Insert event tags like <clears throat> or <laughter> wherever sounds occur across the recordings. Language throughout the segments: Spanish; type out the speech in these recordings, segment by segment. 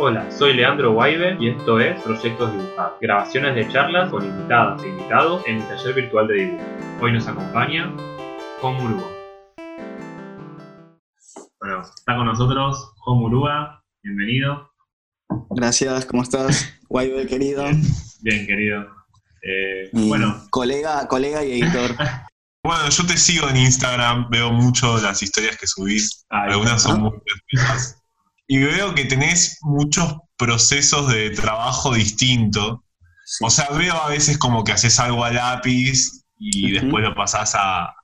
Hola, soy Leandro Guaibe y esto es Proyectos Dibujados, grabaciones de charlas con invitadas e invitados en el taller virtual de dibujo. Hoy nos acompaña Muruga. Bueno, está con nosotros Muruga, bienvenido. Gracias, ¿cómo estás? <laughs> Guaibe, querido. Bien, querido. Eh, bueno. Colega, colega y editor. <laughs> Bueno, yo te sigo en Instagram, veo mucho las historias que subís, algunas son muy. Y veo que tenés muchos procesos de trabajo distintos. O sea, veo a veces como que haces algo a lápiz y después lo pasás a,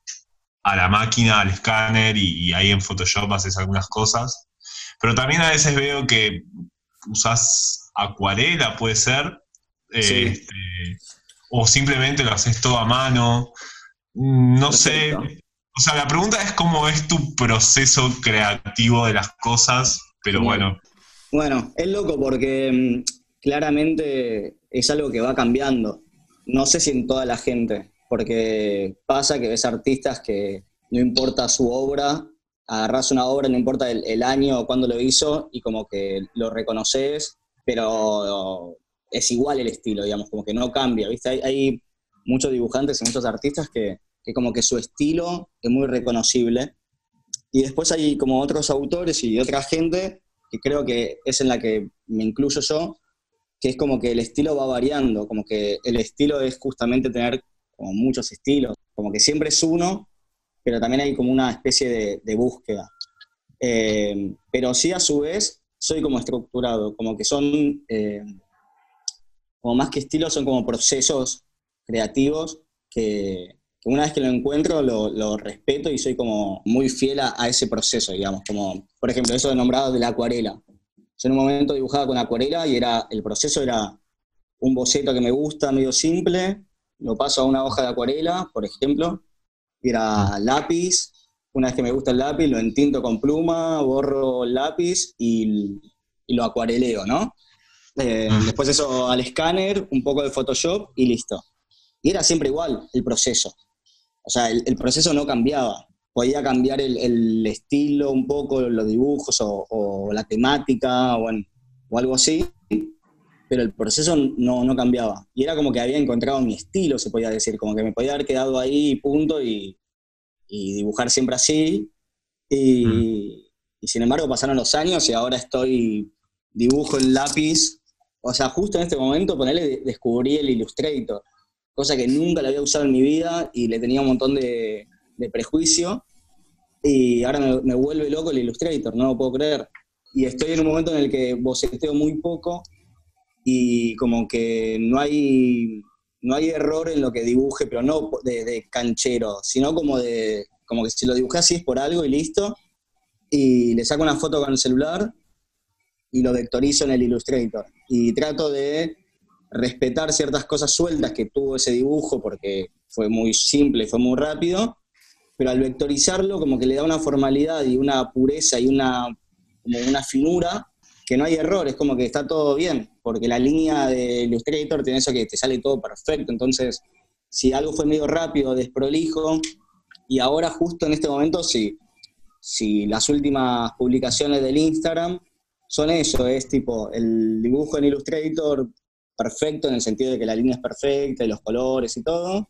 la máquina, al escáner, y, ahí en Photoshop haces algunas cosas. Pero también a veces veo que usás acuarela, puede ser. Este, o simplemente lo haces todo a mano. No sé. O sea, la pregunta es cómo es tu proceso creativo de las cosas, pero bueno. Bueno, es loco porque mm, claramente es algo que va cambiando. No sé si en toda la gente, porque pasa que ves artistas que no importa su obra, agarras una obra, no importa el, año o cuándo lo hizo, y como que lo reconoces, pero es igual el estilo, digamos, como que no cambia, ¿viste? hay muchos dibujantes y muchos artistas que, como que su estilo es muy reconocible. Y después hay como otros autores y otra gente que creo que es en la que me incluyo yo, que es como que el estilo va variando, como que el estilo es justamente tener como muchos estilos, como que siempre es uno, pero también hay como una especie de, búsqueda. Eh, pero sí a su vez soy como estructurado, como que son, eh, como más que estilos, son como procesos creativos que, una vez que lo encuentro lo, respeto y soy como muy fiel a, ese proceso, digamos, como por ejemplo eso de nombrado de la acuarela. Yo en un momento dibujaba con acuarela y era, el proceso era un boceto que me gusta, medio simple, lo paso a una hoja de acuarela, por ejemplo, y era lápiz, una vez que me gusta el lápiz lo entinto con pluma, borro el lápiz y, lo acuareleo, ¿no? Eh, después eso al escáner, un poco de Photoshop y listo. Y era siempre igual el proceso. O sea, el, proceso no cambiaba. Podía cambiar el, estilo un poco, los dibujos o, la temática o, algo así, pero el proceso no, cambiaba. Y era como que había encontrado mi estilo, se podía decir, como que me podía haber quedado ahí, punto, y, dibujar siempre así. Y, mm. y, sin embargo pasaron los años y ahora estoy dibujo en lápiz. O sea, justo en este momento, ponerle, descubrí el Illustrator cosa que nunca la había usado en mi vida y le tenía un montón de, prejuicio. Y ahora me, vuelve loco el Illustrator, no lo puedo creer. Y estoy en un momento en el que boceteo muy poco y como que no hay, no hay error en lo que dibuje, pero no de, canchero, sino como de como que si lo dibujé así es por algo y listo. Y le saco una foto con el celular y lo vectorizo en el Illustrator. Y trato de respetar ciertas cosas sueltas que tuvo ese dibujo porque fue muy simple, fue muy rápido, pero al vectorizarlo como que le da una formalidad y una pureza y una, como una finura que no hay errores, como que está todo bien, porque la línea de Illustrator tiene eso que te sale todo perfecto, entonces si algo fue medio rápido, desprolijo, y ahora justo en este momento sí, si las últimas publicaciones del Instagram son eso, es tipo el dibujo en Illustrator perfecto en el sentido de que la línea es perfecta y los colores y todo.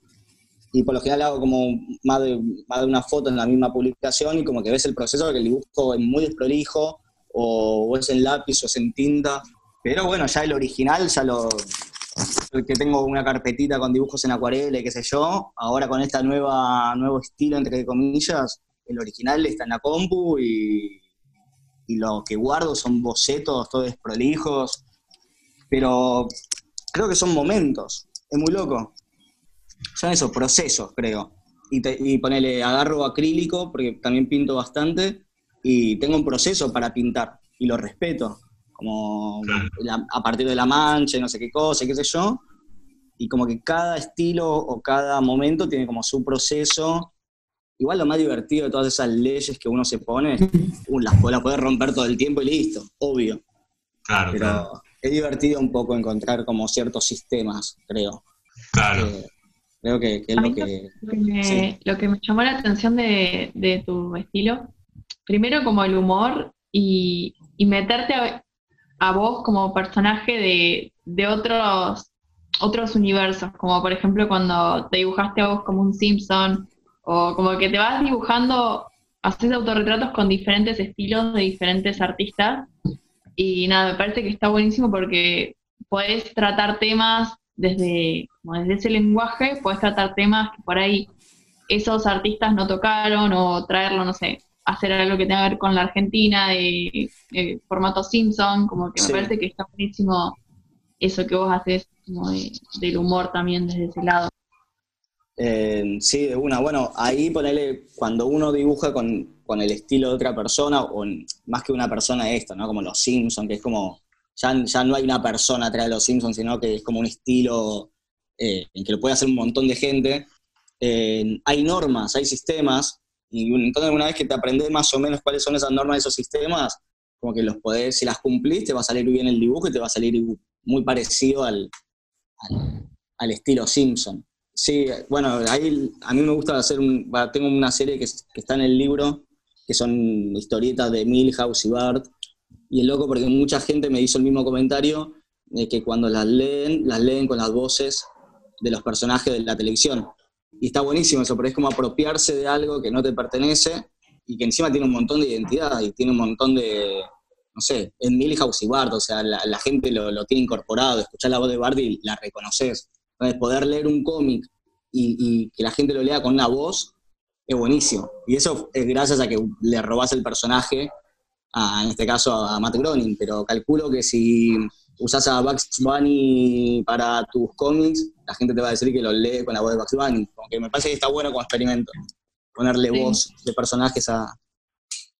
Y por lo general hago como más de, más de una foto en la misma publicación y como que ves el proceso que el dibujo es muy desprolijo o, es en lápiz o es en tinta. Pero bueno, ya el original, ya lo, que tengo una carpetita con dibujos en acuarela y qué sé yo, ahora con esta nueva nuevo estilo, entre comillas, el original está en la compu y, y lo que guardo son bocetos, todos desprolijos, pero creo que son momentos. Es muy loco. Son esos procesos, creo. Y, y ponele, agarro acrílico, porque también pinto bastante, y tengo un proceso para pintar, y lo respeto. Como a partir de la mancha, no sé qué cosa, qué sé yo. Y como que cada estilo o cada momento tiene como su proceso. Igual lo más divertido de todas esas leyes que uno se pone, <laughs> las, las puede romper todo el tiempo y listo, obvio. Claro, claro es divertido un poco encontrar como ciertos sistemas, creo. Claro. Eh, creo que, es lo que... Lo que, me, llamó la atención de, tu estilo, primero como el humor y, meterte a vos como personaje de, de otros, otros universos, como por ejemplo cuando te dibujaste a vos como un Simpson, o como que te vas dibujando, haces autorretratos con diferentes estilos de diferentes artistas, y nada, me parece que está buenísimo porque podés tratar temas desde, desde ese lenguaje, podés tratar temas que por ahí esos artistas no tocaron o traerlo, no sé, hacer algo que tenga que ver con la Argentina, de, formato Simpson, como que me parece que está buenísimo eso que vos haces, como del humor también desde ese lado. Eh, sí, de una. Bueno, ahí ponele, cuando uno dibuja con, con, el estilo de otra persona, o más que una persona esto, ¿no? Como los Simpsons, que es como, ya, ya no hay una persona atrás de los Simpsons, sino que es como un estilo eh, en que lo puede hacer un montón de gente. Eh, hay normas, hay sistemas, y entonces una vez que te aprendes más o menos cuáles son esas normas de esos sistemas, como que los podés, si las cumplís, te va a salir bien el dibujo y te va a salir muy parecido al, al, estilo Simpson. Sí, bueno, ahí a mí me gusta hacer, un, tengo una serie que, está en el libro, que son historietas de Milhouse y Bart, y es loco porque mucha gente me hizo el mismo comentario de que cuando las leen, las leen con las voces de los personajes de la televisión. Y está buenísimo eso, pero es como apropiarse de algo que no te pertenece y que encima tiene un montón de identidad y tiene un montón de, no sé, es Milhouse y Bart, o sea, la, gente lo, tiene incorporado, escuchar la voz de Bart y la reconoces. Entonces, poder leer un cómic y, que la gente lo lea con una voz es buenísimo. Y eso es gracias a que le robas el personaje, en este caso a Matt Groening, pero calculo que si usas a Bugs Bunny para tus cómics, la gente te va a decir que lo lee con la voz de Bugs Bunny. Aunque me parece que está bueno como experimento, ponerle voz de personajes a...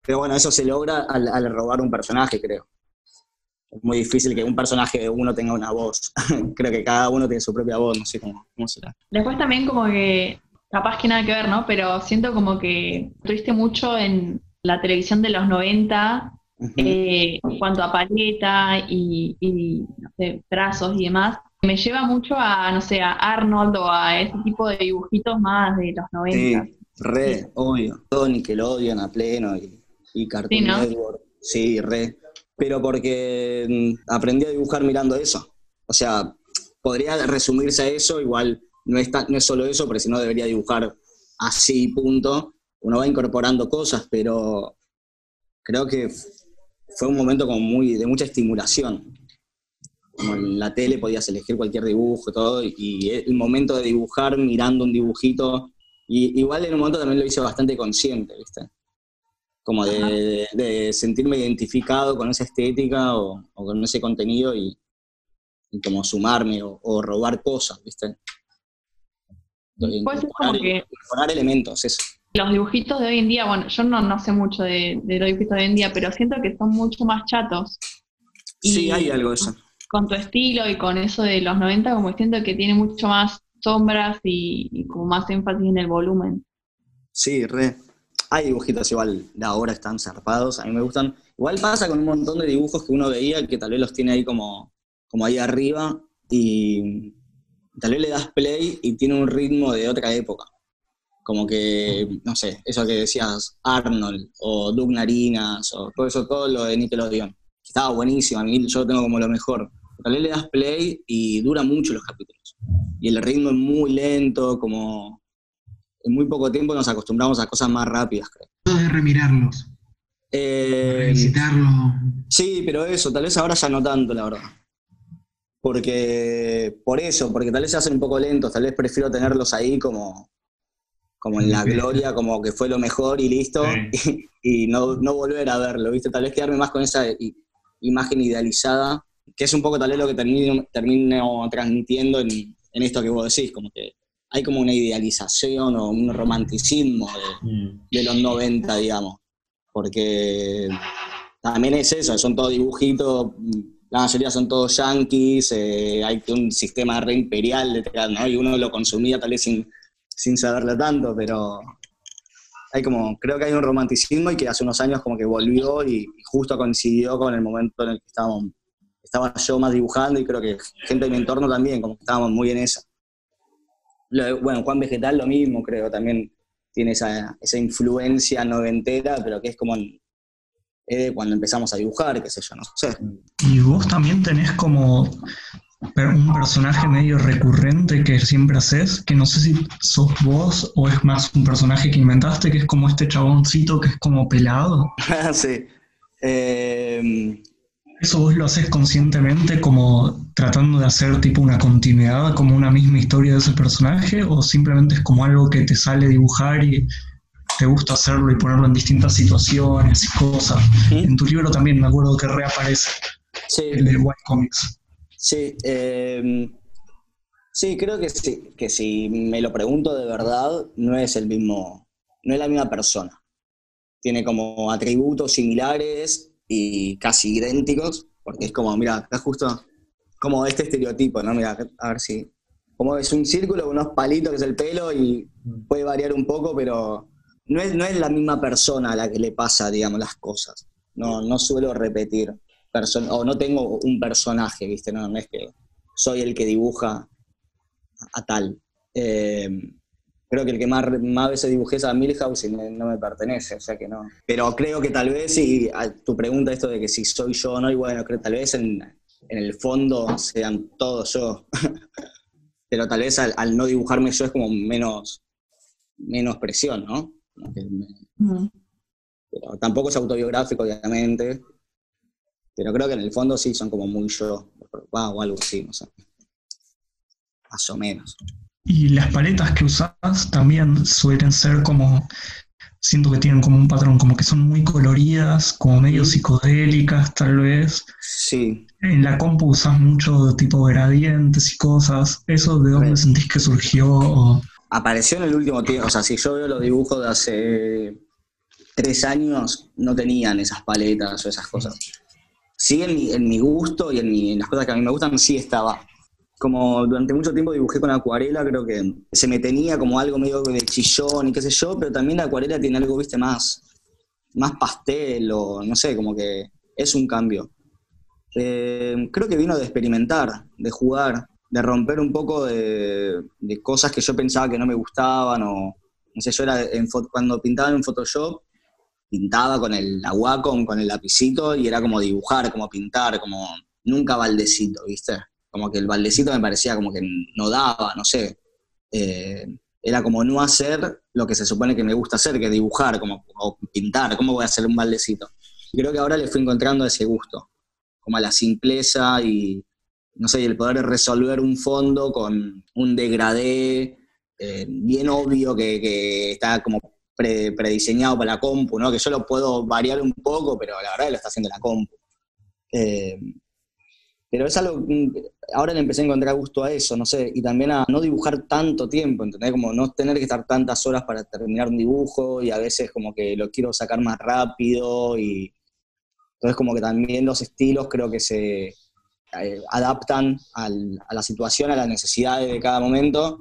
Pero bueno, eso se logra al, robar un personaje, creo. Es muy difícil que un personaje de uno tenga una voz. <laughs> creo que cada uno tiene su propia voz, no sé cómo, cómo será. Después también como que, capaz que nada que ver, ¿no? Pero siento como que tuviste mucho en la televisión de los 90 eh, en cuanto a paleta y, trazos y demás, me lleva mucho a, no sé, a Arnold o a ese tipo de dibujitos más de los 90. Sí, re, obvio. Todo Nickelodeon a pleno y, y Cartoon sí, Network. Sí, re. Pero porque mm, aprendí a dibujar mirando eso. O sea, podría resumirse a eso, igual no es, no es solo eso, porque si no debería dibujar así, punto. Uno va incorporando cosas, pero creo que fue un momento como muy, de mucha estimulación. Como en la tele podías elegir cualquier dibujo, todo, y el momento de dibujar mirando un dibujito, y igual en un momento también lo hice bastante consciente, ¿viste? Como de, sentirme identificado con esa estética o, con ese contenido y, como sumarme o, robar cosas, ¿viste? Incorporar, elementos, eso los dibujitos de hoy en día, bueno, yo no, no sé mucho de, los dibujitos de hoy en día, pero siento que son mucho más chatos. sí, hay algo de eso. Con tu estilo y con eso de los 90, como siento que tiene mucho más sombras y, como más énfasis en el volumen. Sí, re. Hay dibujitos igual de ahora están zarpados, a mí me gustan. Igual pasa con un montón de dibujos que uno veía que tal vez los tiene ahí como, como ahí arriba y tal vez le das play y tiene un ritmo de otra época. Como que, no sé, eso que decías, Arnold o Doug Narinas o todo eso, todo lo de Nickelodeon. Estaba buenísimo, a mí yo tengo como lo mejor. Tal vez le das play y dura mucho los capítulos. Y el ritmo es muy lento, como en muy poco tiempo nos acostumbramos a cosas más rápidas, creo. de remirarlos. Eh, Revisitarlo. Sí, pero eso, tal vez ahora ya no tanto, la verdad. Porque, por eso, porque tal vez se hacen un poco lentos, tal vez prefiero tenerlos ahí como, como en la gloria, como que fue lo mejor y listo, <laughs> y, no, volver a verlo, ¿viste? Tal vez quedarme más con esa imagen idealizada, que es un poco tal vez lo que termino, termino transmitiendo en, esto que vos decís, como que hay como una idealización o un romanticismo de, mm. los 90, digamos, porque también es eso, son todos dibujitos, la mayoría son todos yankees, eh, hay un sistema re imperial detrás, ¿no? Y uno lo consumía tal vez sin sin saberlo tanto, pero hay como, creo que hay un romanticismo y que hace unos años como que volvió y, justo coincidió con el momento en el que estábamos, estaba yo más dibujando y creo que gente de mi entorno también, como que estábamos muy en esa. Bueno, Juan Vegetal lo mismo, creo, también tiene esa, esa influencia noventera, pero que es como cuando empezamos a dibujar, qué sé yo, no sé. Y vos también tenés como un personaje medio recurrente que siempre haces, que no sé si sos vos o es más un personaje que inventaste, que es como este chaboncito que es como pelado. <laughs> sí. Eh, ¿Eso vos lo haces conscientemente como tratando de hacer tipo una continuidad, como una misma historia de ese personaje? ¿O simplemente es como algo que te sale dibujar y te gusta hacerlo y ponerlo en distintas situaciones y cosas? En tu libro también me acuerdo que reaparece el de White Comics. Sí, em, sí, creo que sí, que si me lo pregunto de verdad, no es el mismo, no es la misma persona. Tiene como atributos similares, casi idénticos, porque es como, mira, está justo como este estereotipo, ¿no? Mira, a ver si. Como es un círculo unos palitos que es el pelo y puede variar un poco, pero no es, no es la misma persona a la que le pasa, digamos, las cosas. No, no suelo repetir, o no tengo un personaje, ¿viste? No, no es que soy el que dibuja a tal. Eh, creo que el que más, más veces dibujé es a Milhouse y no, me pertenece, o sea que no. Pero creo que tal vez, y tu pregunta esto de que si soy yo o no, y bueno, creo que tal vez en, el fondo sean todos yo. <laughs> Pero tal vez al, no dibujarme yo es como menos, menos presión, ¿no? Pero tampoco es autobiográfico, obviamente. Pero creo que en el fondo sí son como muy yo, o algo así, no sé. Más o menos. Y las paletas que usas también suelen ser como, siento que tienen como un patrón, como que son muy coloridas, como medio psicodélicas tal vez. Sí. En la compu usas mucho tipo gradientes y cosas. ¿Eso de dónde sentís que surgió? Apareció en el último tiempo, o sea, si yo veo los dibujos de hace tres años, no tenían esas paletas o esas cosas. Sí, en mi, en mi gusto y en, en las cosas que a mí me gustan, sí estaba como durante mucho tiempo dibujé con acuarela, creo que se me tenía como algo medio de chillón y qué sé yo, pero también la acuarela tiene algo, viste, más, más pastel o no sé, como que es un cambio. Eh, creo que vino de experimentar, de jugar, de romper un poco de, cosas que yo pensaba que no me gustaban o, no sé, yo era cuando pintaba en Photoshop, pintaba con el la con el lapicito y era como dibujar, como pintar, como nunca baldecito, ¿viste? Como que el baldecito me parecía como que no daba, no sé. Eh, era como no hacer lo que se supone que me gusta hacer, que dibujar, como, o pintar, ¿cómo voy a hacer un baldecito? Y creo que ahora le fui encontrando ese gusto, como a la simpleza y, no sé, el poder resolver un fondo con un degradé eh, bien obvio que, está como prediseñado para la compu, ¿no? Que yo lo puedo variar un poco, pero la verdad lo está haciendo la compu. Eh, pero es algo, ahora le empecé a encontrar gusto a eso, no sé, y también a no dibujar tanto tiempo, ¿entendés? Como no tener que estar tantas horas para terminar un dibujo y a veces como que lo quiero sacar más rápido y entonces como que también los estilos creo que se eh, adaptan a la situación, a las necesidades de cada momento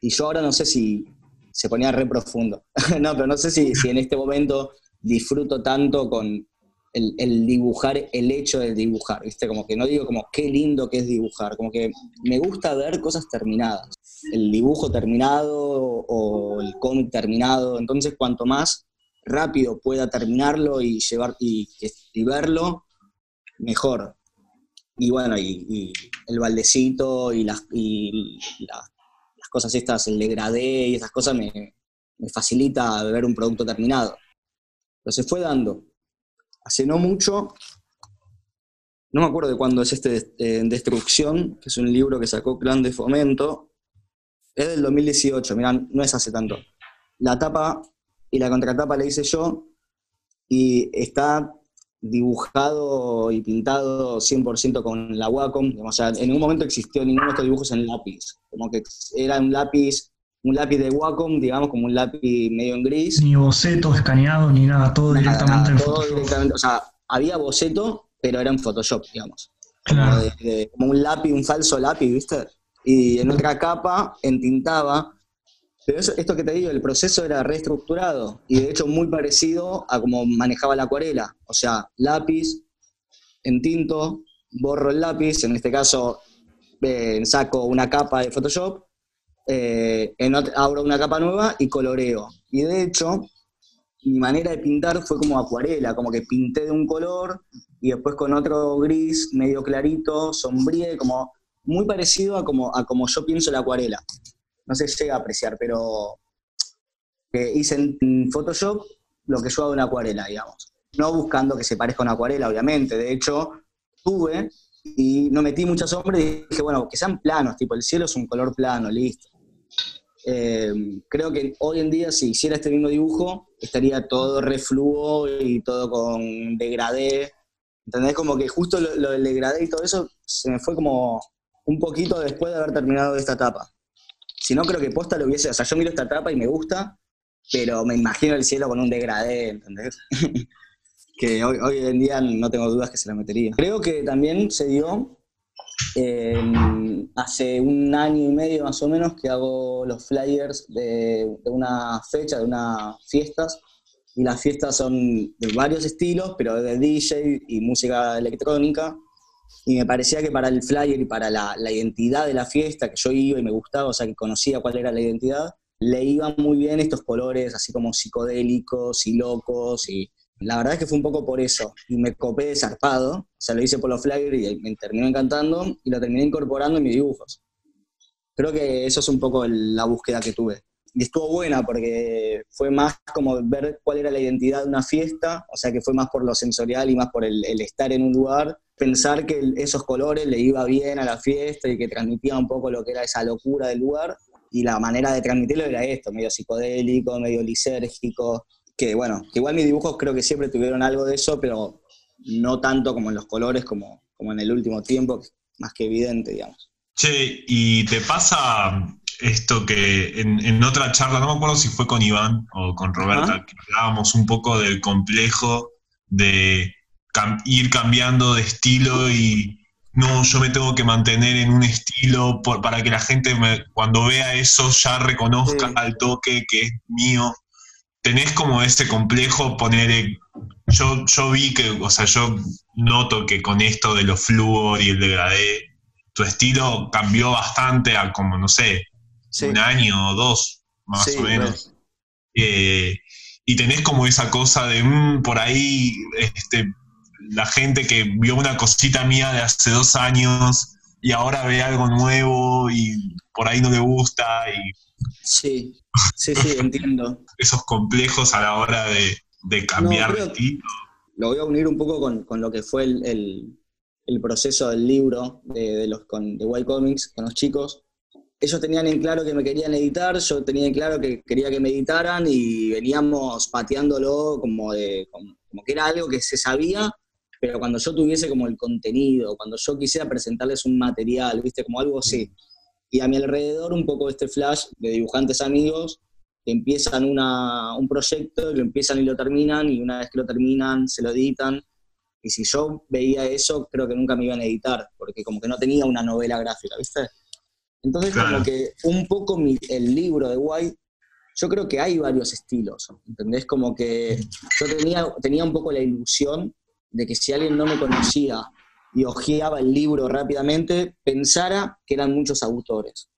y yo ahora no sé si se ponía re profundo, <laughs> no, pero no sé si, si en este momento disfruto tanto con el, dibujar, el hecho de dibujar, ¿viste? Como que no digo como qué lindo que es dibujar, como que me gusta ver cosas terminadas, el dibujo terminado o el cómic terminado, entonces cuanto más rápido pueda terminarlo y llevar y, verlo, mejor. Y bueno, y, el baldecito y las, las cosas estas, el degradé y esas cosas me, me facilita ver un producto terminado. Pero se fue dando hace no mucho, no me acuerdo de cuándo es este en Destrucción, que es un libro que sacó Clan de Fomento, es del 2018, mirá, no es hace tanto. La tapa y la contratapa la hice yo y está dibujado y pintado 100% con la Wacom. O sea, en ningún momento existió ninguno de estos dibujos en lápiz. Como que era un lápiz un lápiz de Wacom, digamos, como un lápiz medio en gris. Ni boceto escaneado, ni nada, todo directamente en todo Directamente, o sea, había boceto, pero era en Photoshop, digamos. Como, un lápiz, un falso lápiz, ¿viste? Y en otra capa entintaba. Pero esto que te digo, el proceso era reestructurado y de hecho muy parecido a como manejaba la acuarela. O sea, lápiz, entinto, borro el lápiz, en este caso eh, saco una capa de Photoshop, eh, abro una capa nueva y coloreo. Y de hecho, mi manera de pintar fue como acuarela, como que pinté de un color y después con otro gris medio clarito, sombríe, como muy parecido a como, a como yo pienso la acuarela. No si llega a apreciar, pero eh, hice en Photoshop lo que yo hago en acuarela, digamos. No buscando que se parezca a una acuarela, obviamente. De hecho, tuve y no metí mucha sombra y dije, bueno, que sean planos, tipo el cielo es un color plano, listo. Eh, creo que hoy en día si hiciera este mismo dibujo estaría todo refluo y todo con degradé. ¿Entendés? Como que justo lo, del degradé y todo eso se me fue como un poquito después de haber terminado esta etapa. Si no, creo que posta lo hubiese. O sea, yo miro esta etapa y me gusta, pero me imagino el cielo con un degradé, ¿entendés? <laughs> que hoy, hoy en día no tengo dudas que se la metería. Creo que también se dio hace un año y medio más o menos que hago los flyers de, una fecha, de unas fiestas, y las fiestas son de varios estilos, pero de DJ y música electrónica, y me parecía que para el flyer y para la, la identidad de la fiesta, que yo iba y me gustaba, o sea, que conocía cuál era la identidad, le iban muy bien estos colores así como psicodélicos y locos y la verdad es que fue un poco por eso. Y me copé de zarpado. O sea, lo hice por los flyers y me terminó encantando y lo terminé incorporando en mis dibujos. Creo que eso es un poco la búsqueda que tuve. Y estuvo buena porque fue más como ver cuál era la identidad de una fiesta, o sea que fue más por lo sensorial y más por el, estar en un lugar, pensar que esos colores le iba bien a la fiesta y que transmitía un poco lo que era esa locura del lugar. Y la manera de transmitirlo era esto, medio psicodélico, medio lisérgico, que bueno, que igual mis dibujos creo que siempre tuvieron algo de eso, pero no tanto como en los colores, como, como en el último tiempo, más que evidente, digamos. Che, ¿y te pasa esto que en, otra charla, no me acuerdo si fue con Iván o con Roberta, que hablábamos un poco del complejo de ir cambiando de estilo y no, yo me tengo que mantener en un estilo para que la gente cuando vea eso ya reconozca al toque que es mío tenés como ese complejo poner... Yo, yo vi que, o sea, yo noto que con esto de los flúor y el degradé, tu estilo cambió bastante a como, no sé, un año o dos, más o menos. Eh, y tenés como esa cosa de, mm, por ahí, este, la gente que vio una cosita mía de hace dos años y ahora ve algo nuevo y por ahí no le gusta y Sí, sí, sí, entiendo. <laughs> Esos complejos a la hora de, cambiar de estilo. Lo voy a unir un poco con, lo que fue el, proceso del libro de, los con, de White Comics con los chicos. Ellos tenían en claro que me querían editar, yo tenía en claro que quería que me editaran y veníamos pateándolo como, de, como, que era algo que se sabía, pero cuando yo tuviese como el contenido, cuando yo quisiera presentarles un material, ¿viste? Como algo así. Y a mi alrededor un poco este flash de dibujantes amigos que empiezan un proyecto, lo empiezan y lo terminan, y una vez que lo terminan se lo editan. Y si yo veía eso, creo que nunca me iban a editar, porque como que no tenía una novela gráfica, ¿viste? Entonces, como que un poco el libro de White, yo creo que hay varios estilos, ¿entendés? Como que yo tenía, tenía un poco la ilusión de que si alguien no me conocía y hojeaba el libro rápidamente, pensara que eran muchos autores.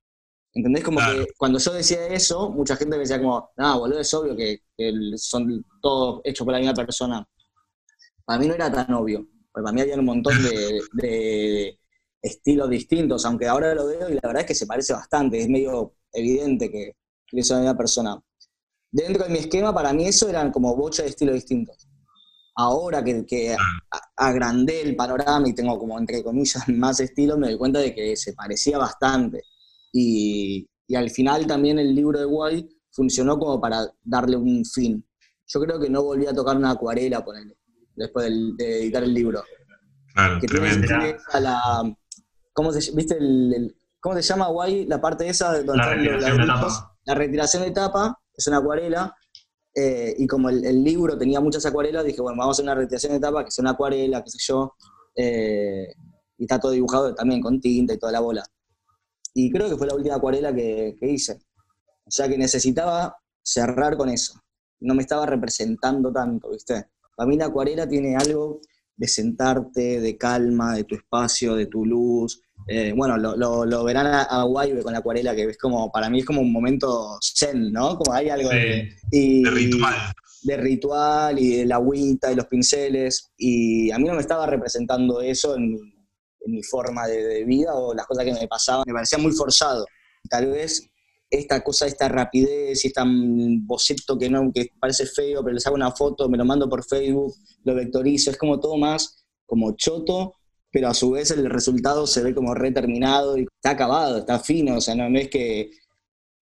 ¿Entendés? Como que cuando yo decía eso, mucha gente me decía como, no, boludo, es obvio que, son todos hechos por la misma persona. Para mí no era tan obvio, porque para mí había un montón de, <laughs> estilos distintos, aunque ahora lo veo y la verdad es que se parece bastante, es medio evidente que, que la misma persona. Dentro de mi esquema, para mí eso eran como bocha de estilos distintos ahora que, agrandé el panorama y tengo como entre comillas <laughs> más estilo, me doy cuenta de que se parecía bastante. Y, al final también el libro de White funcionó como para darle un fin. Yo creo que no volví a tocar una acuarela, él después de, editar el libro. Claro, que la, ¿cómo se, ¿viste el, ¿Cómo se llama White? La parte esa donde la, retiración de la retiración de etapa, es una acuarela, eh, y como el, libro tenía muchas acuarelas, dije, bueno, vamos a hacer una retiración de etapa, que sea una acuarela, qué sé yo. Eh, y está todo dibujado también con tinta y toda la bola. Y creo que fue la última acuarela que, hice. O sea que necesitaba cerrar con eso. No me estaba representando tanto, ¿viste? Para mí la acuarela tiene algo de sentarte, de calma, de tu espacio, de tu luz, eh, bueno, lo, verán a, a con la acuarela, que es como, para mí es como un momento zen, ¿no? Como hay algo de, ritual. de ritual y de la agüita y los pinceles, y a mí no me estaba representando eso en, mi forma de, vida o las cosas que me pasaban, me parecía muy forzado. Tal vez esta cosa, esta rapidez y este boceto que, no, que parece feo, pero les hago una foto, me lo mando por Facebook, lo vectorizo, es como todo más como choto, pero a su vez el resultado se ve como reterminado y está acabado, está fino, o sea, no, es que,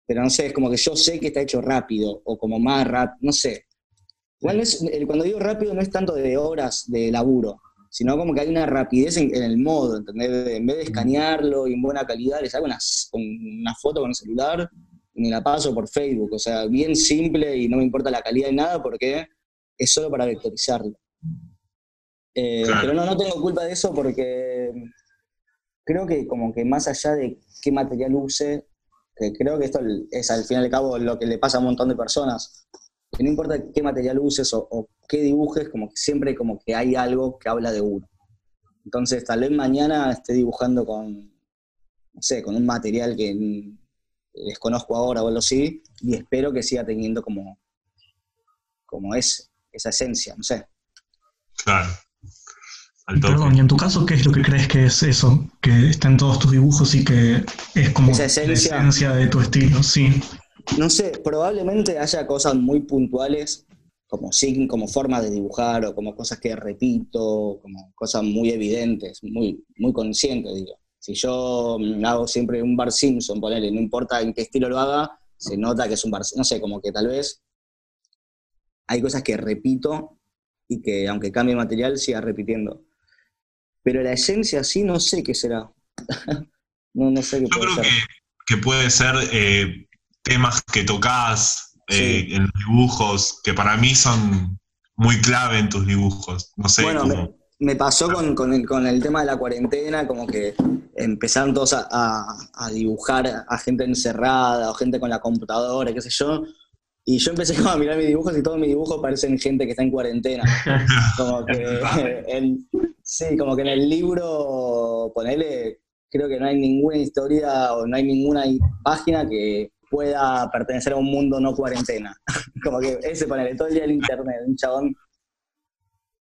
pero no sé, es como que yo sé que está hecho rápido o como más rápido, no sé. Igual cuando digo rápido no es tanto de horas de laburo, sino como que hay una rapidez en, el modo, ¿entendés? En vez de escanearlo y en buena calidad, les hago una, una foto con el celular y me la paso por Facebook, o sea, bien simple y no me importa la calidad de nada porque es solo para vectorizarlo. Eh, pero no, no tengo culpa de eso porque creo que como que más allá de qué material use, que creo que esto es al fin y al cabo lo que le pasa a un montón de personas, que no importa qué material uses o, qué dibujes, como que siempre como que hay algo que habla de uno. Entonces tal vez mañana esté dibujando con, no sé, con un material que desconozco ahora o algo así, y espero que siga teniendo como, como es, esa esencia, no sé. Claro. Perdón, y en tu caso, ¿qué es lo que crees que es eso? Que está en todos tus dibujos y que es como la esencia de tu estilo, sí. No sé, probablemente haya cosas muy puntuales, como como forma de dibujar, o como cosas que repito, como cosas muy evidentes, muy, muy conscientes, digo. Si yo hago siempre un Bar Simpson, ponele, no importa en qué estilo lo haga, se nota que es un Bar No sé, como que tal vez hay cosas que repito y que aunque cambie material, siga repitiendo. Pero la esencia sí no sé qué será. <laughs> no, no sé qué Yo creo Que, que, puede ser eh, temas que tocas eh, en los dibujos, que para mí son muy clave en tus dibujos. No sé bueno, Me, pasó con, con, el, tema de la cuarentena, como que empezaron todos a, dibujar a gente encerrada o gente con la computadora, qué sé yo. Y yo empecé como a mirar mis dibujos y todos mis dibujos parecen gente que está en cuarentena. <laughs> Como que sí, como que en el libro, ponele, creo que no hay ninguna historia o no hay ninguna página que pueda pertenecer a un mundo no cuarentena. <laughs> como que ese panel, todo el día el internet, un chabón.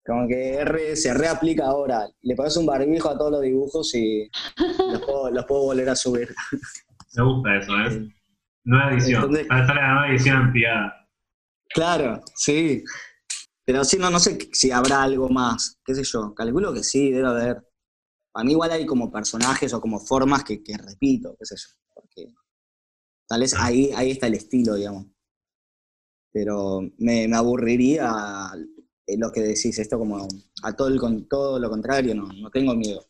Como que se reaplica ahora. Le pones un barbijo a todos los dibujos y los puedo, volver a subir. Me gusta eso, ¿eh? Nueva edición. Entonces, Para estar la nueva edición ampliada. Claro, sí. Pero sí, no, no sé si habrá algo más, qué sé yo. Calculo que sí, debe haber. A mí igual hay como personajes o como formas que, que repito, qué sé yo. Porque Tal vez ahí, ahí está el estilo, digamos. Pero me, aburriría lo que decís, esto como a todo, el, todo lo contrario, no, no tengo miedo.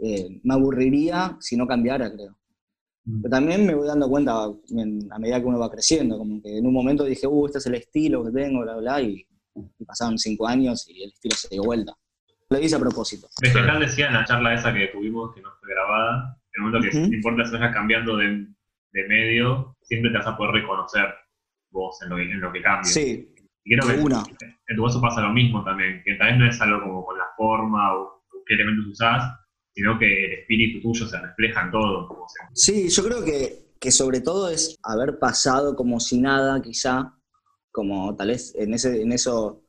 Eh, me aburriría si no cambiara, creo. Mm. Pero también me voy dando cuenta a medida que uno va creciendo, como que en un momento dije, uh, este es el estilo que tengo, bla, bla, y, y pasaron cinco años y el estilo se dio vuelta. Lo hice a propósito. Vegetal decía en la charla esa que tuvimos, que no fue grabada, en el momento que uh importa si vaya cambiando de, de medio, siempre te vas a poder reconocer vos en lo, en lo que cambia. Sí. Y creo que en tu caso pasa lo mismo también, que tal vez no es algo como con la forma o, qué elementos usás, sino que el espíritu tuyo se refleja en todo. Sí, yo creo que, que sobre todo es haber pasado como si nada, quizá, como tal vez en, ese, en eso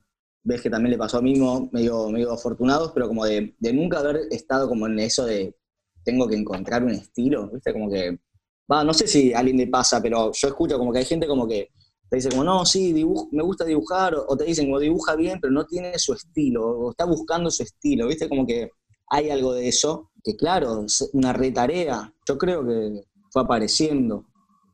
ves que también le pasó a mí, medio, medio afortunados, pero como de, de nunca haber estado como en eso de tengo que encontrar un estilo, ¿viste? Como que no sé si a alguien le pasa, pero yo escucho como que hay gente como que te dice como, no, sí, me gusta dibujar, o, te dicen como dibuja bien, pero no tiene su estilo, o está buscando su estilo, ¿viste? Como que hay algo de eso, que claro, es una retarea, yo creo que fue apareciendo.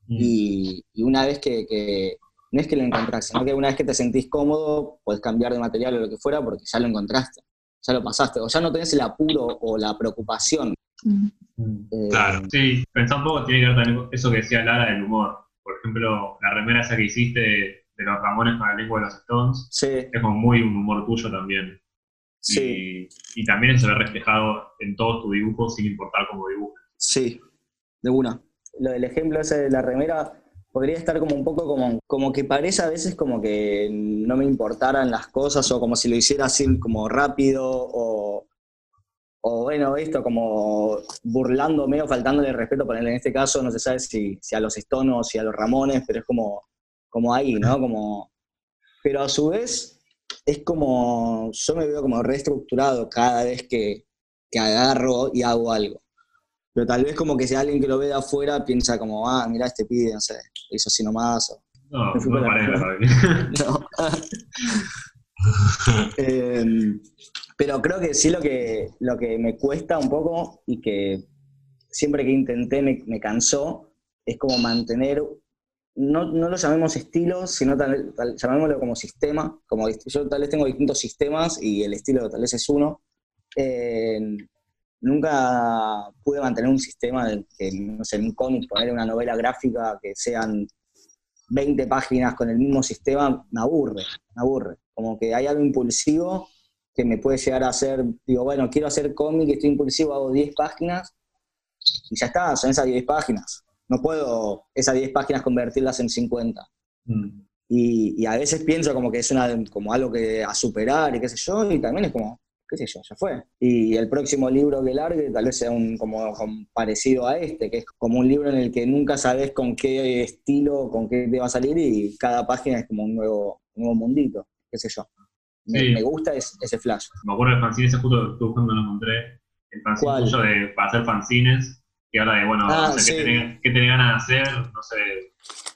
Mm. Y, una vez que, no es que lo encontraste, sino que una vez que te sentís cómodo, puedes cambiar de material o lo que fuera porque ya lo encontraste, ya lo pasaste, o ya no tenés el apuro o la preocupación Mm. Eh, claro. Sí, pensá un poco, tiene que ver también eso que decía Lara del humor. Por ejemplo, la remera esa que hiciste de, los Ramones con la lengua de los Stones, sí. es como muy un humor tuyo también. Sí. Y, también se ve reflejado en todos tus dibujos sin importar cómo dibujes. Sí, de una. Lo del ejemplo ese de la remera podría estar como un poco como, como que parece a veces como que no me importaran las cosas o como si lo hiciera así como rápido o, o bueno, esto como burlándome o faltándole respeto, ponerle en este caso, no se sabe si, si a los Estonos, si a los Ramones, pero es como, como ahí, ¿no? Como, pero a su vez es como, yo me veo como reestructurado cada vez que, que agarro y hago algo. Pero tal vez como que si alguien que lo ve de afuera piensa como, ah, mira este pibe, no sé, hizo así nomás. O, No, la <laughs> no. <laughs> Em, pero creo que sí lo que, lo que me cuesta un poco y que siempre que intenté me, me cansó es como mantener, no, no lo llamemos estilo, sino tal, tal- llamémoslo como sistema. Como yo tal vez tengo distintos sistemas y el estilo tal vez es uno. Em, nunca pude mantener un sistema de que, no sé, en un cómic, poner una novela gráfica que sean 20 páginas con el mismo sistema, me aburre, me aburre. Como que hay algo impulsivo que me puede llegar a hacer, digo, bueno, quiero hacer cómic, estoy impulsivo, hago 10 páginas y ya está, son esas 10 páginas. No puedo esas 10 páginas convertirlas en 50. Mm. Y, y a veces pienso como que es una, como algo que a superar y qué sé yo, y también es como, qué sé yo, ya fue. Y el próximo libro que largue tal vez sea un, como, como parecido a este, que es como un libro en el que nunca sabes con qué estilo, con qué te va a salir y cada página es como un nuevo, un nuevo mundito, qué sé yo. Me, Sí. me gusta es- ese flash. Me acuerdo del fanzine ese justo estuve buscando lo encontré. El fanzine ¿Cuál? tuyo de, para hacer fanzines. Que habla de, bueno, Ah, sí. qué, tenés, qué tenés ganas de hacer, no sé,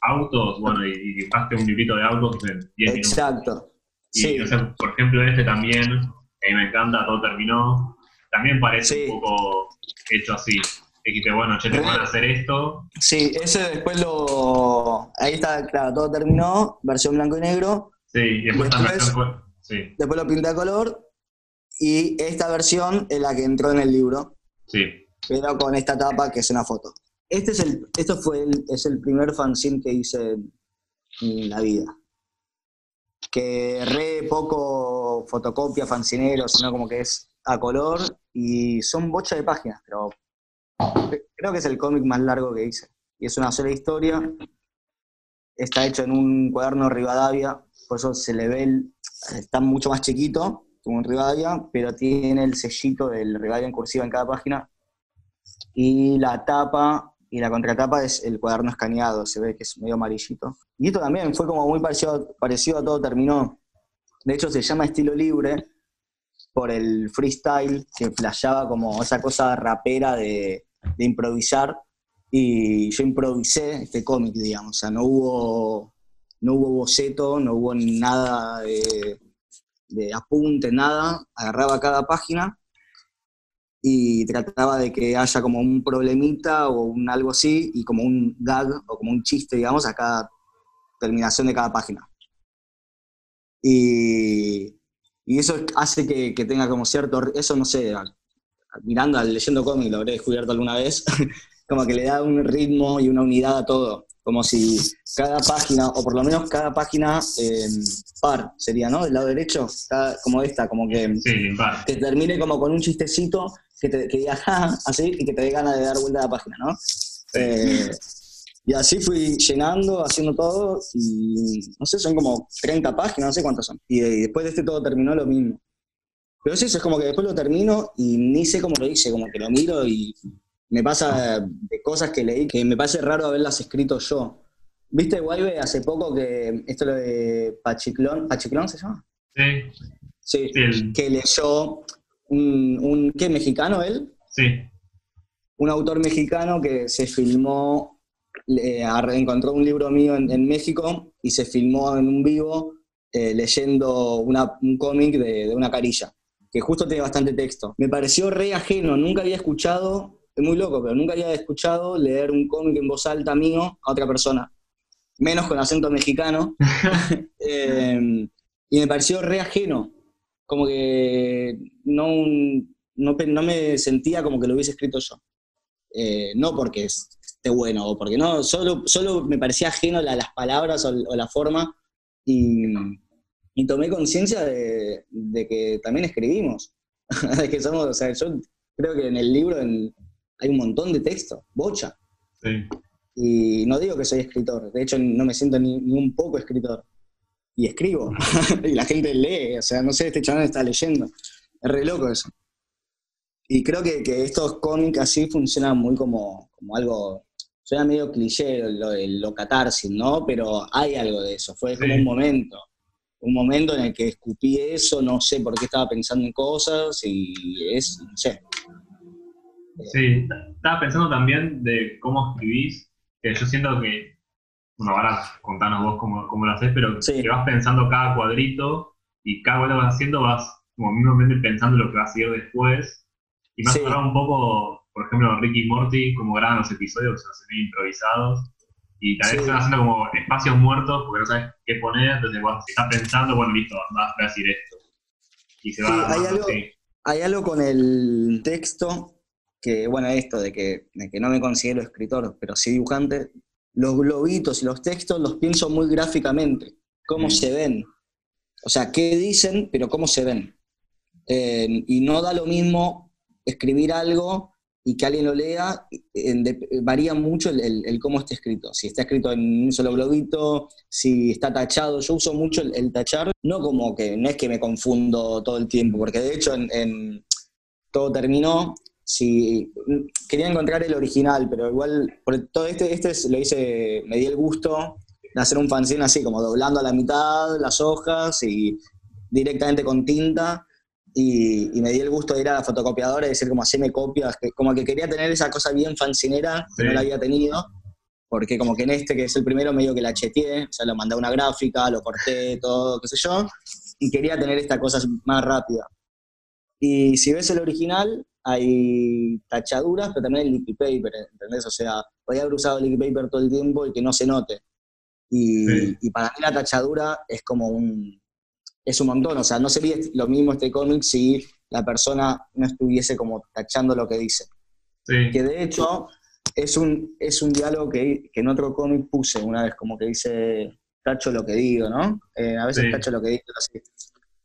autos, bueno, y, y dibujaste un librito de autos en 10 minutos. Exacto. Y, Sí, sé, por ejemplo, este también, a mí me encanta, todo terminó. También parece Sí. un poco hecho así. Dijiste, bueno, che, Re- ganas de hacer esto. sí, ese después lo... Ahí está, claro, todo terminó, versión blanco y negro, Sí, y después Después- también. Sí, después lo pinté a color y esta versión es la que entró en el libro. sí. pero con esta tapa que es una foto. Este es el, esto fue el, es el primer fanzine que hice en la vida. Que re poco fotocopia, fancinero, sino como que es a color y son bocha de páginas, pero creo que es el cómic más largo que hice. Y es una sola historia. Está hecho en un cuaderno Rivadavia, por eso se le ve, el- está mucho más chiquito, como un Rivadavia, pero tiene el sellito del Rivadavia en cursiva en cada página y la tapa y la contratapa es el cuaderno escaneado, se ve que es medio amarillito. Y esto también fue como muy parecido, parecido a todo terminó. De hecho se llama estilo libre por el freestyle que flasheaba como esa cosa rapera de, improvisar. Y yo improvisé este cómic, digamos, o sea, no hubo, no hubo boceto, no hubo nada de, de apunte, nada, agarraba cada página y trataba de que haya como un problemita o un algo así y como un gag o como un chiste, digamos, a cada terminación de cada página. Y, y eso hace que, que tenga como cierto, eso no sé, mirando, al- leyendo cómic, lo habré descubierto alguna vez, <laughs> como que le da un ritmo y una unidad a todo, como si cada página, o por lo menos cada página eh, par sería, ¿no? Del lado derecho, cada- como esta, como que Sí, que termine como con un chistecito que te que diga "Ja", así y que te dé ganas de dar vuelta a la página, ¿no? Eh, y así fui llenando, haciendo todo y no sé, son como 30 páginas, no sé cuántas son. Y, y después de este todo terminó lo mismo. Pero es eso, es como que después lo termino y ni sé cómo lo hice, como que lo miro y me pasa de cosas que leí que me parece raro haberlas escrito yo. ¿Viste, Guaybe, hace poco que esto lo de Pachiclón, ¿Pachiclón se llama? Sí, Sí, sí, que leyó un, un ¿qué? ¿Mexicano él? sí. Un autor mexicano que se filmó, ar- encontró un libro mío en, en México y se filmó en un vivo eh, leyendo una- un cómic de, de una carilla, que justo tiene bastante texto. Me pareció re ajeno, nunca había escuchado, es muy loco, pero nunca había escuchado leer un cómic en voz alta mío a otra persona, menos con acento mexicano. <laughs> Eh, y me pareció re ajeno, como que no, no, no me sentía como que lo hubiese escrito yo. Eh, no porque es- esté bueno o porque no, solo, solo me parecía ajeno la- las palabras o, o la forma y, y tomé conciencia de, de que también escribimos, <laughs> de que somos, o sea, yo creo que en el libro en- hay un montón de texto, bocha, sí. y no digo que soy escritor, de hecho no me siento ni, ni un poco escritor. Y escribo, <laughs> y la gente lee, o sea, no sé, este chaval está leyendo. Es re loco eso. Y creo que, que estos cómics así funcionan muy como, como algo, suena medio cliché lo, lo, lo catarsis, ¿no? Pero hay algo de eso, fue como Sí. un momento. un momento en el que escupí eso, no sé por qué estaba pensando en cosas y es, no sé. Sí, estaba pensando también de cómo escribís, que yo siento que, bueno, ahora contanos vos cómo, cómo lo haces, pero que vas pensando cada cuadrito y cada cuadrito que vas haciendo vas como mismamente pensando lo que va a seguir después. Y más sí. un poco, por ejemplo, Ricky y Morty, como graban los episodios, que son improvisados y tal vez están haciendo como espacios muertos porque no sabes qué poner, entonces cuando estás pensando, bueno, listo, vas a decir esto. Y se va hay, algo, hay algo con el texto que, bueno, esto de que, que no me considero escritor, pero sí dibujante, los globitos y los textos los pienso muy gráficamente, cómo mm. se ven. O sea, qué dicen, pero cómo se ven. Eh, y no da lo mismo escribir algo y que alguien lo lea, varía mucho el, cómo está escrito. Si está escrito en un solo globito, si está tachado. Yo uso mucho el, tachar, no como que, no es que me confundo todo el tiempo, porque de hecho en, todo terminó. Si, quería encontrar el original, pero igual, por todo este, este lo hice, me di el gusto de hacer un fanzine así, como doblando a la mitad las hojas y directamente con tinta y, me di el gusto de ir a la fotocopiadora y decir como me copias, como que quería tener esa cosa bien fancinera que no la había tenido, porque como que en este, que es el primero, medio que la cheteé, o sea, lo mandé a una gráfica, lo corté, todo, qué sé yo, y quería tener esta cosa más rápida. Y si ves el original, hay tachaduras, pero también hay liquid paper, ¿entendés? O sea, podía haber usado liquid paper todo el tiempo y que no se note. y para mí la tachadura es como un, es un montón. O sea, no sería lo mismo este cómic si la persona no estuviese como tachando lo que dice. Que de hecho es un, es un diálogo que, en otro cómic puse una vez, como que dice, tacho lo que digo, ¿no? Eh, a veces tacho lo que digo, así.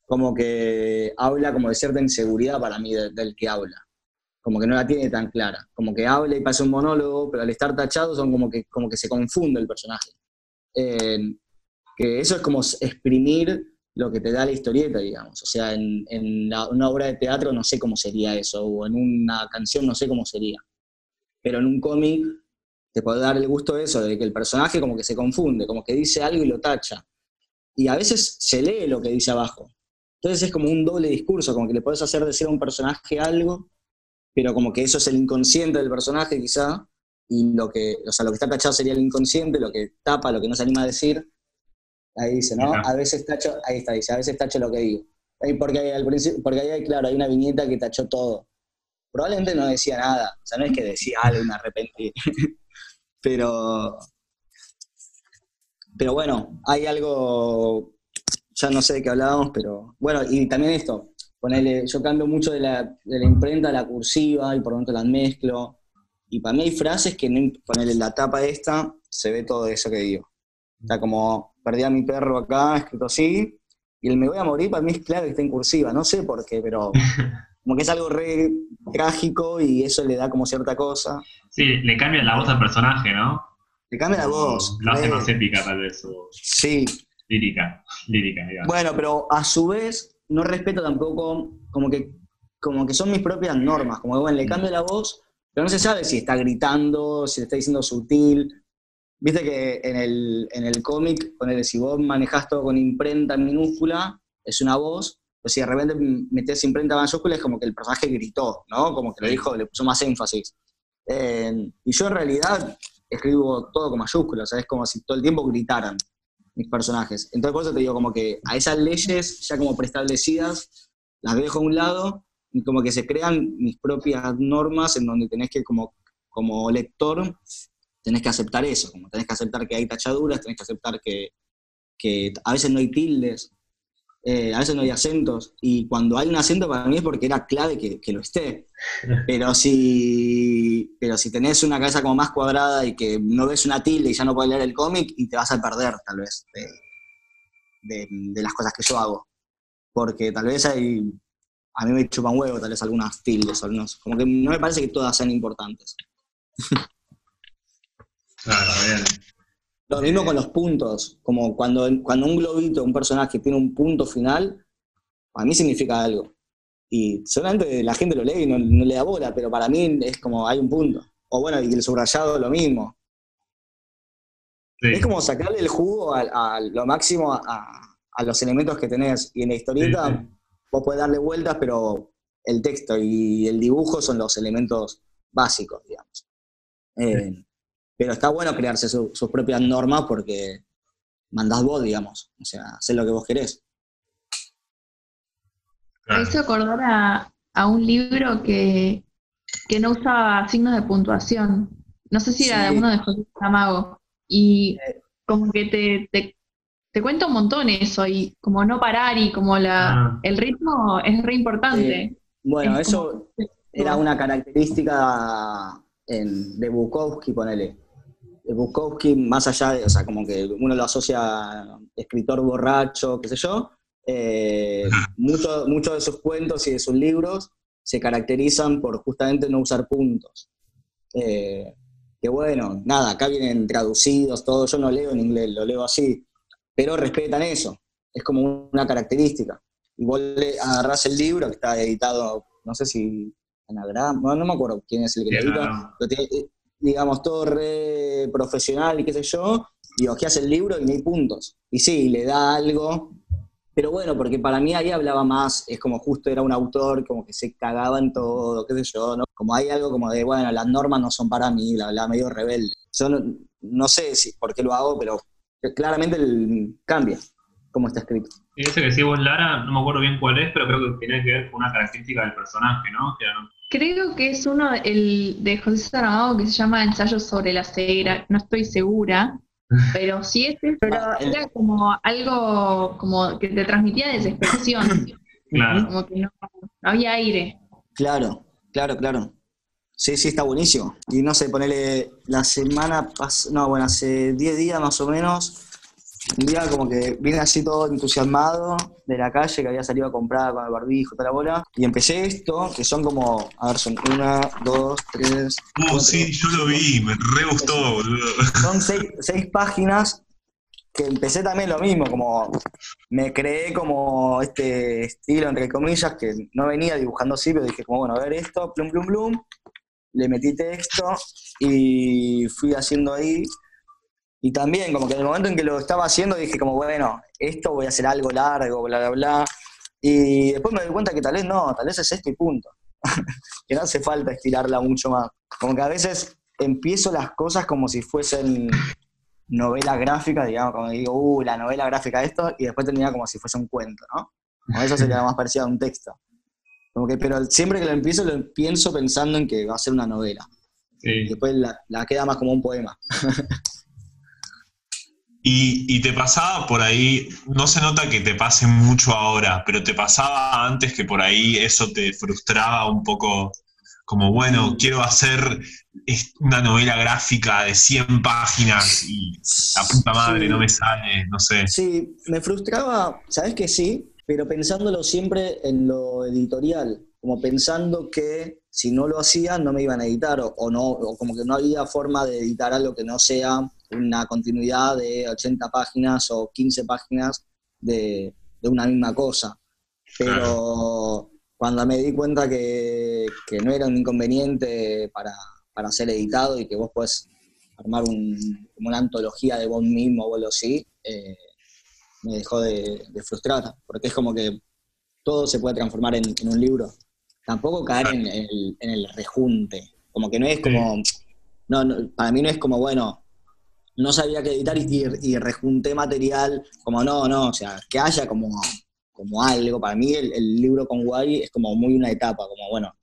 Como que habla como de cierta inseguridad para mí del que habla. Como que no la tiene tan clara. Como que habla y pasa un monólogo, pero al estar tachado son como que, como que se confunde el personaje. Eh, que eso es como exprimir lo que te da la historieta, digamos. O sea, en, una obra de teatro no sé cómo sería eso, o en una canción no sé cómo sería. Pero en un cómic te puede dar el gusto de eso, de que el personaje como que se confunde, como que dice algo y lo tacha. Y a veces se lee lo que dice abajo. Entonces es como un doble discurso, como que le puedes hacer decir a un personaje algo, pero como que eso es el inconsciente del personaje quizá, y lo que, o sea, lo que está tachado sería el inconsciente, lo que tapa, lo que no se anima a decir, Ahí dice, ¿no? A veces tacho, ahí está, dice, a veces tacho lo que digo. Porque, al principio, porque ahí, claro, hay una viñeta que tachó todo. Probablemente no decía nada, o sea, no es que decía algo, me arrepentí. <laughs> pero, pero bueno, hay algo, ya no sé de qué hablábamos, pero bueno, y también esto, ponele, yo cambio mucho de la, de la imprenta a la cursiva y por lo tanto las mezclo. Y para mí hay frases que, no, ponele la tapa esta, se ve todo eso que digo. O sea, como perdí a mi perro acá, escrito así, y el me voy a morir para mí es claro que está en cursiva, no sé por qué, pero <laughs> como que es algo re trágico y eso le da como cierta cosa. Sí, le cambia la voz al personaje, ¿no? Le cambia la voz. Lo hace más épica tal vez. Sí. Lírica, lírica, digamos. Bueno, pero a su vez no respeto tampoco, como que, como que son mis propias normas, como que bueno, le cambia la voz, pero no se sabe si está gritando, si le está diciendo sutil, Viste que en el, en el cómic, si vos manejás todo con imprenta minúscula, es una voz, pero si de repente metés imprenta mayúscula es como que el personaje gritó, ¿no? Como que lo dijo, le puso más énfasis. y yo en realidad escribo todo con mayúsculas, es como si todo el tiempo gritaran mis personajes. Entonces por eso te digo como que a esas leyes ya como preestablecidas las dejo a un lado y como que se crean mis propias normas en donde tenés que como, como lector tenés que aceptar eso, como tenés que aceptar que hay tachaduras, tenés que aceptar que, a veces no hay tildes, eh, a veces no hay acentos, y cuando hay un acento para mí es porque era clave que, lo esté. <laughs> Pero si, pero si tenés una cabeza como más cuadrada y que no ves una tilde y ya no puedes leer el cómic, y te vas a perder tal vez de, las cosas que yo hago. Porque tal vez hay, a mí me chupan huevo tal vez algunas tildes, algunos, como que no me parece que todas sean importantes. <laughs> Lo mismo con los puntos, como cuando, cuando un globito, un personaje tiene un punto final, para mí significa algo. Y solamente la gente lo lee y no, le da bola, pero para mí es como hay un punto. O bueno, y el subrayado lo mismo. Es como sacarle el jugo a, lo máximo a, a los elementos que tenés. Y en la historieta vos podés darle vueltas, pero el texto y el dibujo son los elementos básicos, digamos. Eh, pero está bueno crearse sus propias normas porque mandás vos, digamos. O sea, hacer lo que vos querés. Me hizo acordar a, a un libro que, que, no usaba signos de puntuación. No sé si era de uno de José Saramago. Y como que te, te, te, cuenta un montón eso, y como no parar, y como la, ah. el ritmo es re importante. Bueno, eso era una característica de Bukowski, ponele. Bukowski, más allá de, o sea, como que uno lo asocia a escritor borracho, qué sé yo, eh, muchos de sus cuentos y de sus libros se caracterizan por justamente no usar puntos. Eh, que bueno, nada, acá vienen traducidos, todo, yo no leo en inglés, lo leo así, pero respetan eso, es como una característica. Y vos le agarrás el libro que está editado, no sé si Anagrama, no, me acuerdo quién es el que lo edita, eh, digamos, todo re profesional y qué sé yo, y ojeas el libro y no hay puntos. Y sí, le da algo pero bueno, porque para mí ahí hablaba más, es como justo era un autor, como que se cagaba en todo, qué sé yo, ¿no? Como hay algo como de, bueno, las normas no son para mí, la, medio rebelde. Yo no, sé si, por qué lo hago, pero claramente el, cambia cómo está escrito. Y ese que decís vos, Lara, no me acuerdo bien cuál es, pero creo que tiene que ver con una característica del personaje, ¿no? Creo que es uno el de José Saramago que se llama Ensayo sobre la ceguera, no estoy segura, <laughs> pero sí es pero era como algo como que te transmitía desesperación. <clears throat> Claro. Como que no, había aire. Claro, claro, claro. Sí, sí, está buenísimo. Y no sé, ponele la semana pasada, no, bueno, hace 10 días más o menos, un día como que vine así todo entusiasmado de la calle que había salido a comprar con el barbijo, toda la bola, y empecé esto, que son como, a ver, son una, dos, tres... Oh, sí, yo lo vi, me re gustó, boludo. Son seis, páginas que empecé también lo mismo, como me creé como este estilo, entre comillas, que no venía dibujando así, pero dije como, bueno, a ver esto, plum, plum, plum, le metí texto y fui haciendo ahí y también, como que en el momento en que lo estaba haciendo, dije como, bueno, esto voy a hacer algo largo, bla, bla, bla. Y después me di cuenta que tal vez no, tal vez es esto y punto. <laughs> que no hace falta estirarla mucho más. Como que a veces empiezo las cosas como si fuesen novela gráfica, digamos, como digo, uh, la novela gráfica esto, y después termina como si fuese un cuento, ¿no? Como eso sería más parecido a un texto. Como que, pero siempre que lo empiezo, lo pienso pensando en que va a ser una novela. Y después la, la queda más como un poema. <laughs> Y, te pasaba por ahí, no se nota que te pase mucho ahora, pero te pasaba antes que por ahí eso te frustraba un poco, como bueno, quiero hacer una novela gráfica de 100 páginas y la puta madre no me sale, no sé. Sí, me frustraba, sabes que sí, pero pensándolo siempre en lo editorial, como pensando que si no lo hacía no me iban a editar o, no, o como que no había forma de editar algo que no sea una continuidad de 80 páginas o 15 páginas de, una misma cosa. Pero cuando me di cuenta que, no era un inconveniente para, ser editado y que vos podés armar como una antología de vos mismo o algo así, eh, me dejó de, frustrar, porque es como que todo se puede transformar en, un libro. Tampoco caer en el, en el, rejunte, como que no es como, no, para mí no es como, bueno, no sabía qué editar y, rejunté material, como no, no, o sea, que haya como, como algo. Para mí el, libro con Guay es como muy una etapa, como bueno,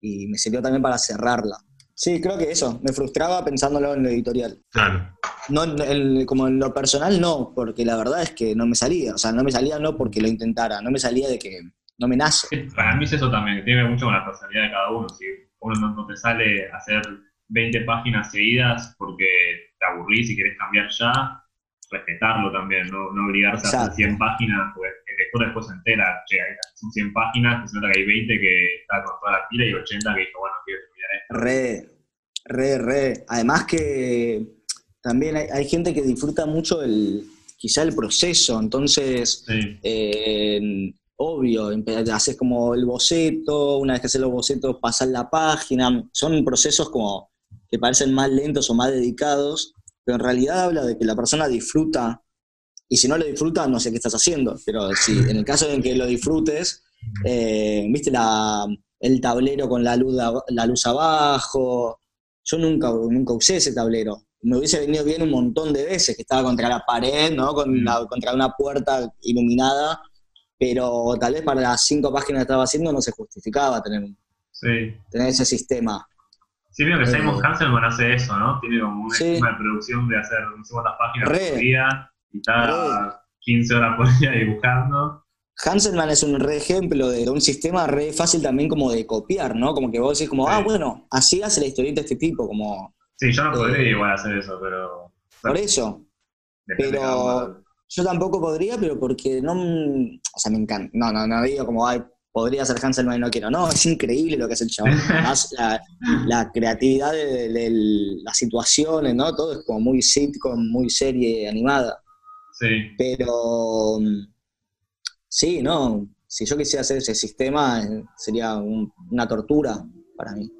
y me sirvió también para cerrarla. Sí, creo que eso, me frustraba pensándolo en lo editorial. Claro. No, como en lo personal no, porque la verdad es que no me salía, o sea, no me salía no porque lo intentara, no me salía de que no me nace. Para mí es eso también, tiene mucho con la personalidad de cada uno, si uno no te sale hacer 20 páginas seguidas porque te aburrís y querés cambiar ya, respetarlo también, no, no obligarse a hacer 100 páginas, porque el lector después se entera, che, son 100 páginas, se nota que hay 20 que está con toda la pila y 80 que dijo, bueno, quiero terminar esto. Re, re, re. Además que también hay, gente que disfruta mucho el quizá el proceso, entonces, eh, obvio, haces como el boceto, una vez que haces los bocetos pasas la página, son procesos como que parecen más lentos o más dedicados, pero en realidad habla de que la persona disfruta Y si no lo disfrutas, no sé qué estás haciendo. Pero si en el caso en que lo disfrutes, eh, viste la, el tablero con la luz, la luz abajo. Yo nunca, nunca usé ese tablero. Me hubiese venido bien un montón de veces que estaba contra la pared, ¿no? Con mm. contra una puerta iluminada, pero tal vez para las cinco páginas que estaba haciendo no se justificaba tener, tener ese sistema. Sí, veo que Simon eh, Hanselman hace eso, ¿no? Tiene como un sistema de producción de hacer no sé cuántas páginas por día y está 15 horas por día dibujando. Hanselman es un re ejemplo de un sistema re fácil también como de copiar, ¿no? Como que vos decís como, ah, bueno, así hace la historieta este tipo, como... Sí, yo no podría eh, igual hacer eso, pero... Por eso. Pero yo tampoco podría, pero porque no... O sea, me encanta. No, no, no digo como, ay, podría ser Hanselman y no quiero. No, es increíble lo que hace el. Además, <laughs> la, creatividad de, las situaciones, ¿no? Todo es como muy sitcom, muy serie animada. Sí. Pero Sí, no. Si yo quisiera hacer ese sistema, eh, sería una tortura para mí.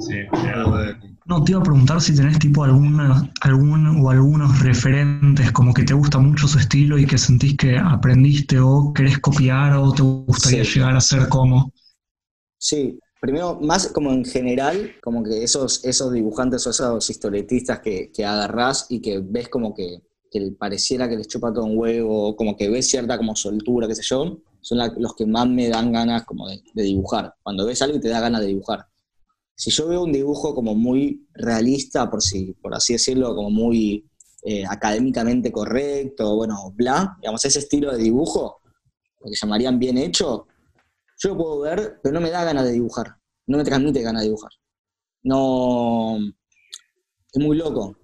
Sí, eh, no, te iba a preguntar si tenés tipo alguna, algún o algunos referentes como que te gusta mucho su estilo y que sentís que aprendiste o querés copiar o te gustaría llegar a ser como. Sí, primero, más como en general, como que esos, esos dibujantes o esos historietistas que, que agarrás y que ves como que que pareciera que les chupa todo un huevo, como que ves cierta como soltura, qué sé yo, son los que más me dan ganas como de, dibujar. Cuando ves algo y te da ganas de dibujar. Si yo veo un dibujo como muy realista, por, si, por así decirlo, como muy eh, académicamente correcto, bueno, bla, digamos, ese estilo de dibujo, lo que llamarían bien hecho, yo lo puedo ver, pero no me da ganas de dibujar, no me transmite ganas de dibujar. No, es muy loco.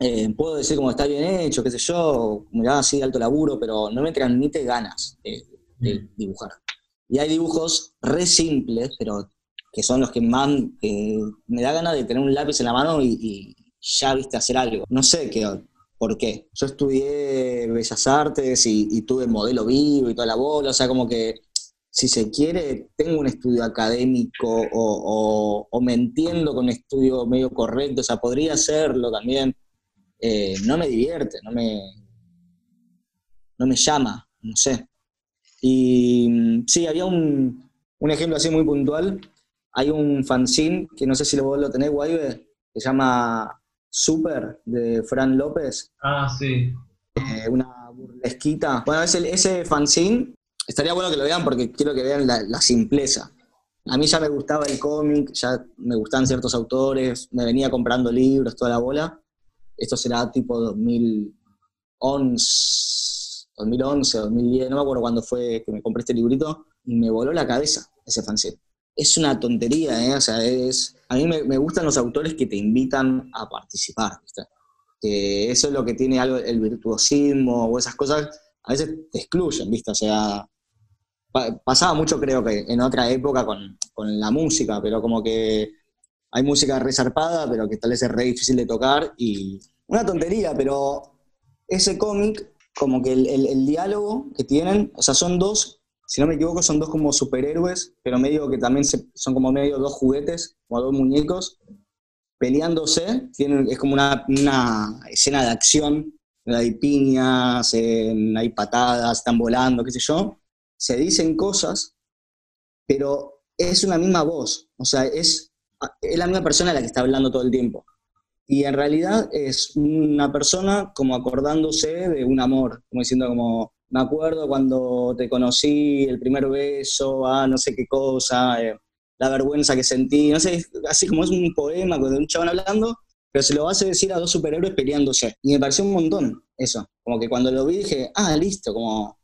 Eh, puedo decir como está bien hecho, qué sé yo, como así de alto laburo, pero no me transmite ganas de, mm. dibujar. Y hay dibujos re simples, pero que son los que más me da ganas de tener un lápiz en la mano y, ya viste hacer algo. No sé qué, por qué. Yo estudié Bellas Artes y, tuve modelo vivo y toda la bola, o sea, como que si se quiere, tengo un estudio académico o, o me entiendo con un estudio medio correcto, o sea, podría hacerlo también eh, no me divierte, no me, no me llama, no sé. Y mm, sí, había un, ejemplo así muy puntual. Hay un fanzine, que no sé si lo, vos lo tenés, Guaybe, que se llama Super, de Fran López. Ah, sí. Eh, una burlesquita. Bueno, ese, ese fanzine, estaría bueno que lo vean porque quiero que vean la, la simpleza. A mí ya me gustaba el cómic, ya me gustaban ciertos autores, me venía comprando libros, toda la bola esto será tipo 2011, 2011, 2010, no me acuerdo cuándo fue que me compré este librito, y me voló la cabeza ese fanzine. Es una tontería, ¿eh? O sea, es, a mí me, gustan los autores que te invitan a participar, ¿viste? Que eso es lo que tiene algo, el virtuosismo o esas cosas, a veces te excluyen, ¿viste? O sea, pasaba mucho creo que en otra época con, con la música, pero como que hay música resarpada, pero que tal vez es re difícil de tocar y una tontería, pero ese cómic, como que el, diálogo que tienen, o sea, son dos, si no me equivoco, son dos como superhéroes, pero medio que también son como medio dos juguetes, como dos muñecos, peleándose, tienen, es como una, escena de acción, hay piñas, hay patadas, están volando, qué sé yo, se dicen cosas, pero es una misma voz, o sea, es es la misma persona la que está hablando todo el tiempo. Y en realidad es una persona como acordándose de un amor, como diciendo como, me acuerdo cuando te conocí, el primer beso, ah, no sé qué cosa, eh, la vergüenza que sentí, no sé, así como es un poema de un chabón hablando, pero se lo hace decir a dos superhéroes peleándose. Y me pareció un montón eso, como que cuando lo vi dije, ah, listo, como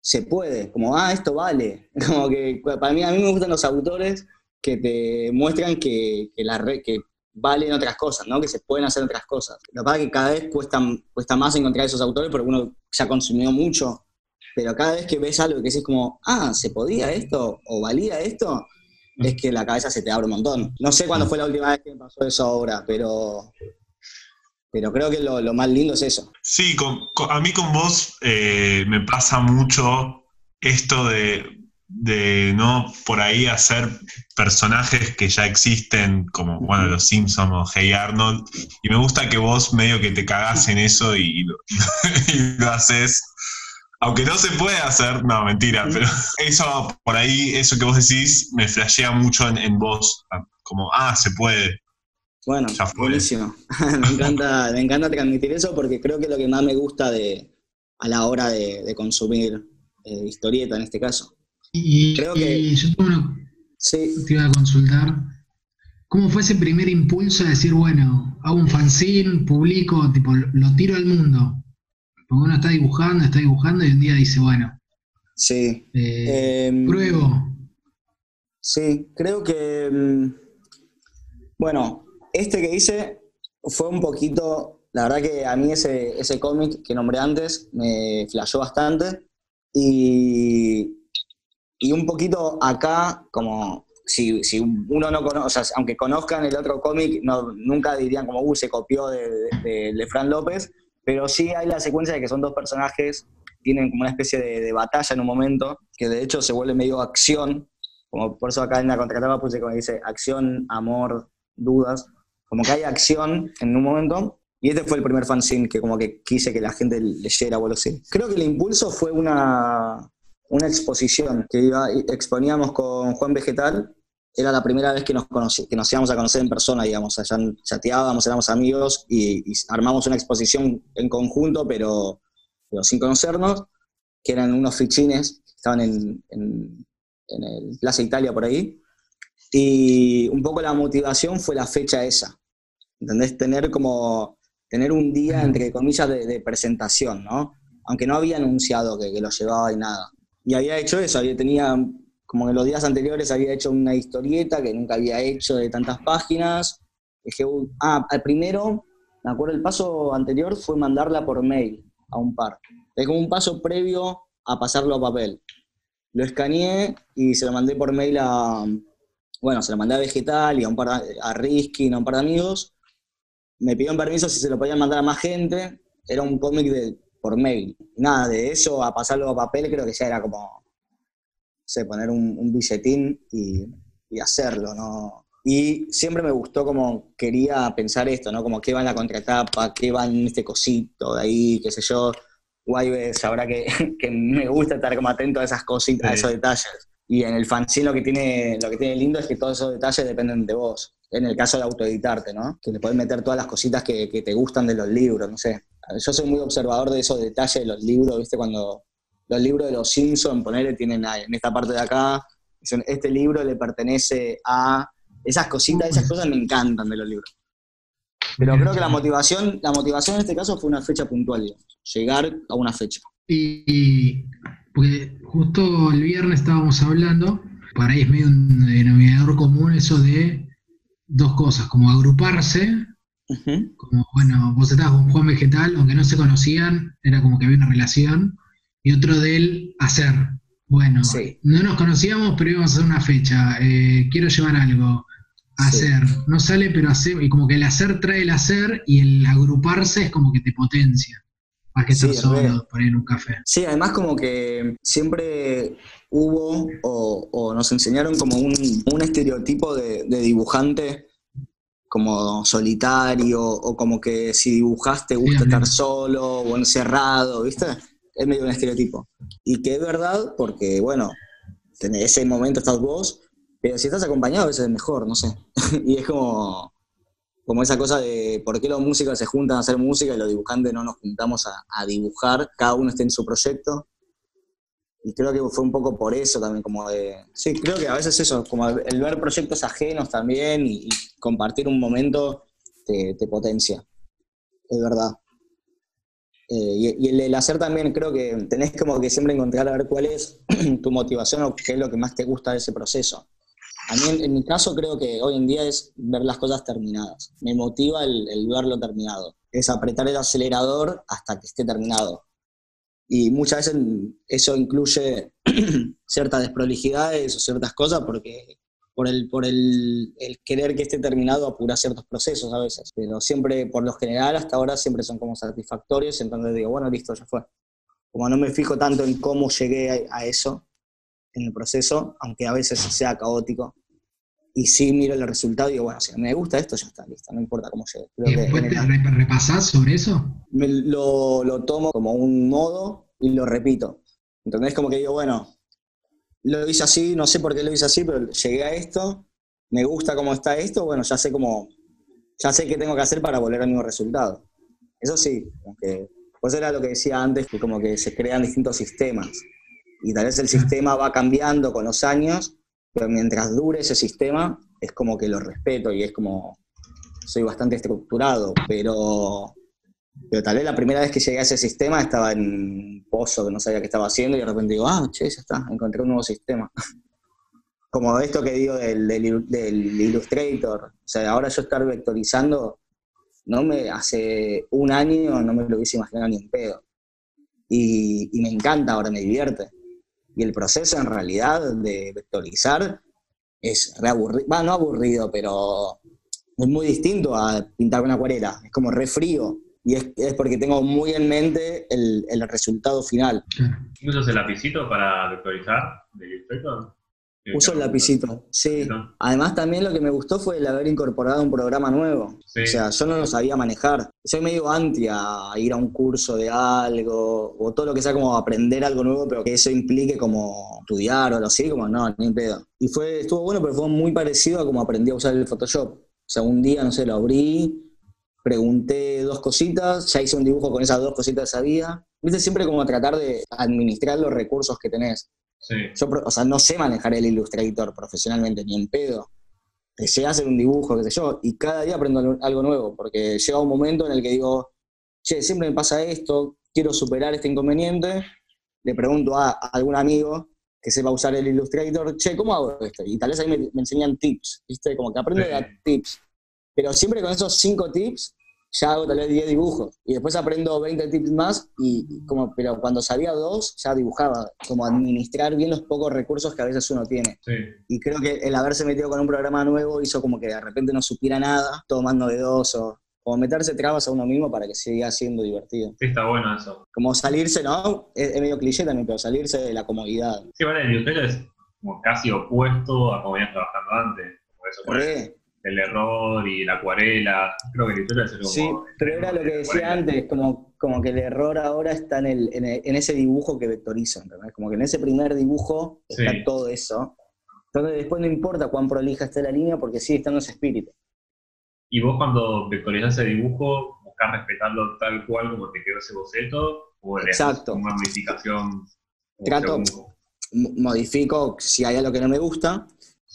se puede, como, ah, esto vale, <laughs> como que para mí, a mí me gustan los autores que te muestran que, que, la que valen otras cosas, ¿no? que se pueden hacer otras cosas. Lo que pasa es que cada vez cuesta, cuesta más encontrar esos autores porque uno ya consumió mucho, pero cada vez que ves algo que decís como, ah, ¿se podía esto? ¿O valía esto? Es que la cabeza se te abre un montón. No sé cuándo fue la última vez que me pasó eso ahora, pero, pero creo que lo, más lindo es eso. Sí, a mí con vos eh, me pasa mucho esto de de no por ahí hacer personajes que ya existen, como bueno, los Simpsons o Hey Arnold, y me gusta que vos medio que te cagás en eso y, <laughs> lo, haces. Aunque no se puede hacer, no, mentira, pero eso por ahí, eso que vos decís, me flashea mucho en, vos, como, ah, se puede. Bueno, buenísimo. <laughs> me, encanta, me encanta transmitir eso porque creo que es lo que más me gusta de, a la hora de, consumir eh, historieta en este caso. Y, Creo que, yo te iba a consultar. ¿Cómo fue ese primer impulso de decir, bueno, hago un fanzine, publico, tipo, lo tiro al mundo? Porque uno está dibujando, está dibujando y un día dice, bueno. Sí. Eh, em, pruebo. Sí, creo que. Mm, bueno, este que hice fue un poquito. La verdad que a mí ese, ese cómic que nombré antes me flashó bastante. Y y un poquito acá, como si, si uno no conoce, o sea, aunque conozcan el otro cómic, no, nunca dirían como, uh, se copió de, de, Fran López, pero sí hay la secuencia de que son dos personajes, tienen como una especie de, batalla en un momento, que de hecho se vuelve medio acción, como por eso acá en la contratapa puse como dice acción, amor, dudas, como que hay acción en un momento, y este fue el primer fanzine que como que quise que la gente leyera o algo así. Creo que el impulso fue una, una exposición que iba, exponíamos con Juan Vegetal. Era la primera vez que nos, que nos íbamos a conocer en persona, digamos. Allá chateábamos, éramos amigos y, armamos una exposición en conjunto, pero, sin conocernos, que eran unos fichines estaban en, en, el Plaza Italia por ahí. Y un poco la motivación fue la fecha esa. ¿Entendés? Tener como, tener un día, entre comillas, de, presentación, ¿no? Aunque no había anunciado que lo llevaba y nada y había hecho eso, había, tenía, como en los días anteriores, había hecho una historieta que nunca había hecho de tantas páginas. Dije, ah, al primero, me acuerdo, el paso anterior fue mandarla por mail a un par. Es como un paso previo a pasarlo a papel. Lo escaneé y se lo mandé por mail a, bueno, se lo mandé a Vegetal y a un par a Risky, a un par de amigos. Me pidieron permiso si se lo podían mandar a más gente. Era un cómic de por mail. Nada, de eso a pasarlo a papel creo que ya era como, no sé, poner un, billetín y, hacerlo, ¿no? Y siempre me gustó como quería pensar esto, ¿no? Como qué va en la contratapa, qué va en este cosito de ahí, qué sé yo. Guaybe sabrá que, <laughs> que me gusta estar como atento a esas cositas, a esos detalles. Y en el fanzine lo que tiene, lo que tiene lindo es que todos esos detalles dependen de vos. En el caso de autoeditarte, ¿no? Que le puedes meter todas las cositas que, que te gustan de los libros, no sé yo soy muy observador de esos detalles de los libros, ¿viste? Cuando los libros de los Simpsons, ponerle, tienen en esta parte de acá, dicen, este libro le pertenece a... Esas cositas, esas cosas me encantan de los libros. Pero creo que la motivación, la motivación en este caso fue una fecha puntual, llegar a una fecha. Y, porque justo el viernes estábamos hablando, para ahí es medio un denominador común eso de dos cosas, como agruparse como, bueno, vos estabas con Juan Vegetal, aunque no se conocían, era como que había una relación. Y otro de él, hacer. Bueno, no nos conocíamos, pero íbamos a hacer una fecha. Eh, quiero llevar algo. Hacer. No sale, pero hacer. Y como que el hacer trae el hacer y el agruparse es como que te potencia. Más que estar solo por ahí en un café. Sí, además como que siempre hubo o, nos enseñaron como un, estereotipo de dibujante como solitario o como que si dibujas te gusta estar solo o encerrado, ¿viste? Es medio un estereotipo. Y que es verdad porque, bueno, en ese momento estás vos, pero si estás acompañado a veces es mejor, no sé. <laughs> y es como, como esa cosa de por qué los músicos se juntan a hacer música y los dibujantes no nos juntamos a, a dibujar, cada uno está en su proyecto y creo que fue un poco por eso también, como de... Sí, creo que a veces eso, como el ver proyectos ajenos también y, compartir un momento te, potencia, es verdad. Eh, y, el, hacer también creo que tenés como que siempre encontrar a ver cuál es <clears throat> tu motivación o qué es lo que más te gusta de ese proceso. A mí en, mi caso creo que hoy en día es ver las cosas terminadas. Me motiva el, el verlo terminado. Es apretar el acelerador hasta que esté terminado y muchas veces eso incluye <clears throat> ciertas desprolijidades o ciertas cosas porque por el, por el, querer que esté terminado apura ciertos procesos a veces. Pero siempre, por lo general, hasta ahora siempre son como satisfactorios, entonces digo, bueno, listo, ya fue. Como no me fijo tanto en cómo llegué a, eso, en el proceso, aunque a veces sea caótico. Y sí miro el resultado y digo, bueno, si me gusta esto, ya está, listo, no importa cómo llegue. ¿Después te repasás sobre eso? lo, lo tomo como un modo y lo repito. ¿Entendés? Como que digo, bueno, lo hice así, no sé por qué lo hice así, pero llegué a esto, me gusta cómo está esto, bueno, ya sé cómo, ya sé qué tengo que hacer para volver al mismo resultado. Eso sí, aunque, pues era lo que decía antes, que como que se crean distintos sistemas. Y tal vez el sistema va cambiando con los años, mientras dure ese sistema, es como que lo respeto y es como, soy bastante estructurado, pero pero tal vez la primera vez que llegué a ese sistema estaba en un pozo que no sabía qué estaba haciendo y de repente digo, ah, che, ya está, encontré un nuevo sistema. <laughs> Como esto que digo del, del, Illustrator. O sea, ahora yo estar vectorizando, no me, hace un año no me lo hubiese imaginado ni en pedo. Y me encanta, ahora me divierte. Y el proceso en realidad de vectorizar es re aburrido, bueno, no aburrido, pero es muy distinto a pintar con acuarela. Es como re frío y es, porque tengo muy en mente el, resultado final. ¿Usas el lapicito para vectorizar de Illustrator? Uso el lapicito, sí. Además también lo que me gustó fue el haber incorporado un programa nuevo. O sea, yo no lo sabía manejar. Soy medio anti a ir a un curso de algo o todo lo que sea como aprender algo nuevo, pero que eso implique como estudiar o algo así, como no, ni pedo. Y fue, estuvo bueno, pero fue muy parecido a como aprendí a usar el Photoshop. O sea, un día, no sé, lo abrí, pregunté dos cositas, ya hice un dibujo con esas dos cositas que sabía. Viste, siempre como tratar de administrar los recursos que tenés. Sí. Yo, o sea, no sé manejar el Illustrator profesionalmente, ni en pedo. Sé hacer un dibujo, qué sé yo, y cada día aprendo algo nuevo, porque llega un momento en el que digo, che, siempre me pasa esto, quiero superar este inconveniente, le pregunto a, algún amigo que sepa usar el Illustrator, che, ¿cómo hago esto? Y tal vez ahí me, enseñan tips, ¿viste? Como que aprendo de dar tips. Pero siempre con esos cinco tips ya hago tal vez 10 dibujos y después aprendo 20 tips más y como pero cuando sabía dos ya dibujaba como administrar bien los pocos recursos que a veces uno tiene. Y creo que el haberse metido con un programa nuevo hizo como que de repente no supiera nada todo más novedoso como meterse trabas a uno mismo para que siga siendo divertido. Sí está bueno eso. Como salirse no es, medio cliché también pero salirse de la comodidad. Sí vale el YouTube es como casi opuesto a como venías trabajando antes. Por eso el error y la acuarela. Creo que el es como. Sí, pero era lo que decía antes, como, como que el error ahora está en, el, en, ese dibujo que vectorizo, ¿entendés? Como que en ese primer dibujo está todo eso. Entonces después no importa cuán prolija esté la línea porque sigue estando ese espíritu. ¿Y vos cuando vectorizas ese dibujo, buscas respetarlo tal cual como te quedó ese boceto? ¿O Exacto. una modificación? Trato, modifico si hay algo que no me gusta,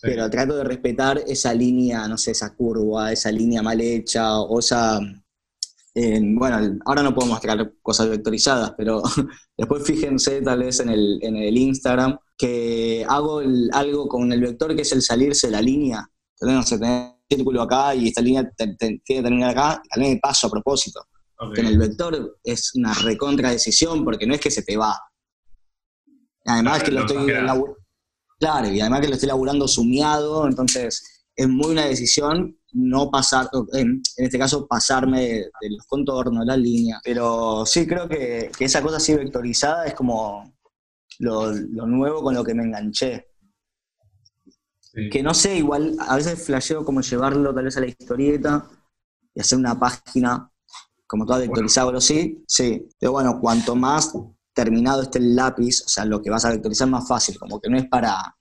pero trato de respetar esa línea, no sé, esa curva, esa línea mal hecha, o esa... bueno, ahora no puedo mostrar cosas vectorizadas, pero <laughs> después fíjense tal vez en el, en el Instagram que hago algo con el vector que es el salirse de la línea. Entonces, no sé, tener un círculo acá y esta línea tiene que terminar acá, también me paso a propósito. Que en el vector es una recontra decisión porque no es que se te va. Además que lo estoy Claro, y además que lo estoy laburando sumiado, entonces es muy una decisión no pasar, en, este caso pasarme de, los contornos, de la línea. Pero sí creo que, esa cosa así vectorizada es como lo, nuevo con lo que me enganché. Que no sé, igual a veces flasheo como llevarlo tal vez a la historieta y hacer una página como todo vectorizado, sí, sí. Pero bueno, cuanto más terminado esté el lápiz, o sea, lo que vas a vectorizar más fácil, como que no es para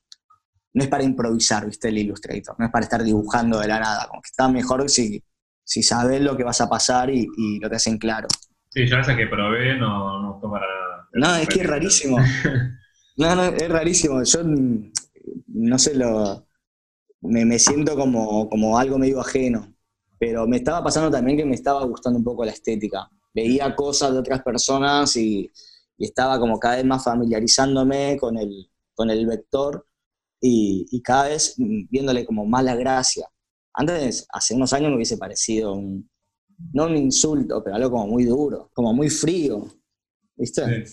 no es para improvisar, ¿viste? El Illustrator, no es para estar dibujando de la nada, como que está mejor si, si sabes lo que vas a pasar y, lo te hacen claro. Sí, yo esa que probé no, no para nada. No, es que es rarísimo. <laughs> no, no, es rarísimo. Yo no sé, lo, me, me siento como, como algo medio ajeno, pero me estaba pasando también que me estaba gustando un poco la estética. Veía cosas de otras personas y y estaba como cada vez más familiarizándome con el, con el vector y, cada vez viéndole como mala gracia. Antes, hace unos años me hubiese parecido un, no un insulto, pero algo como muy duro, como muy frío. ¿Viste?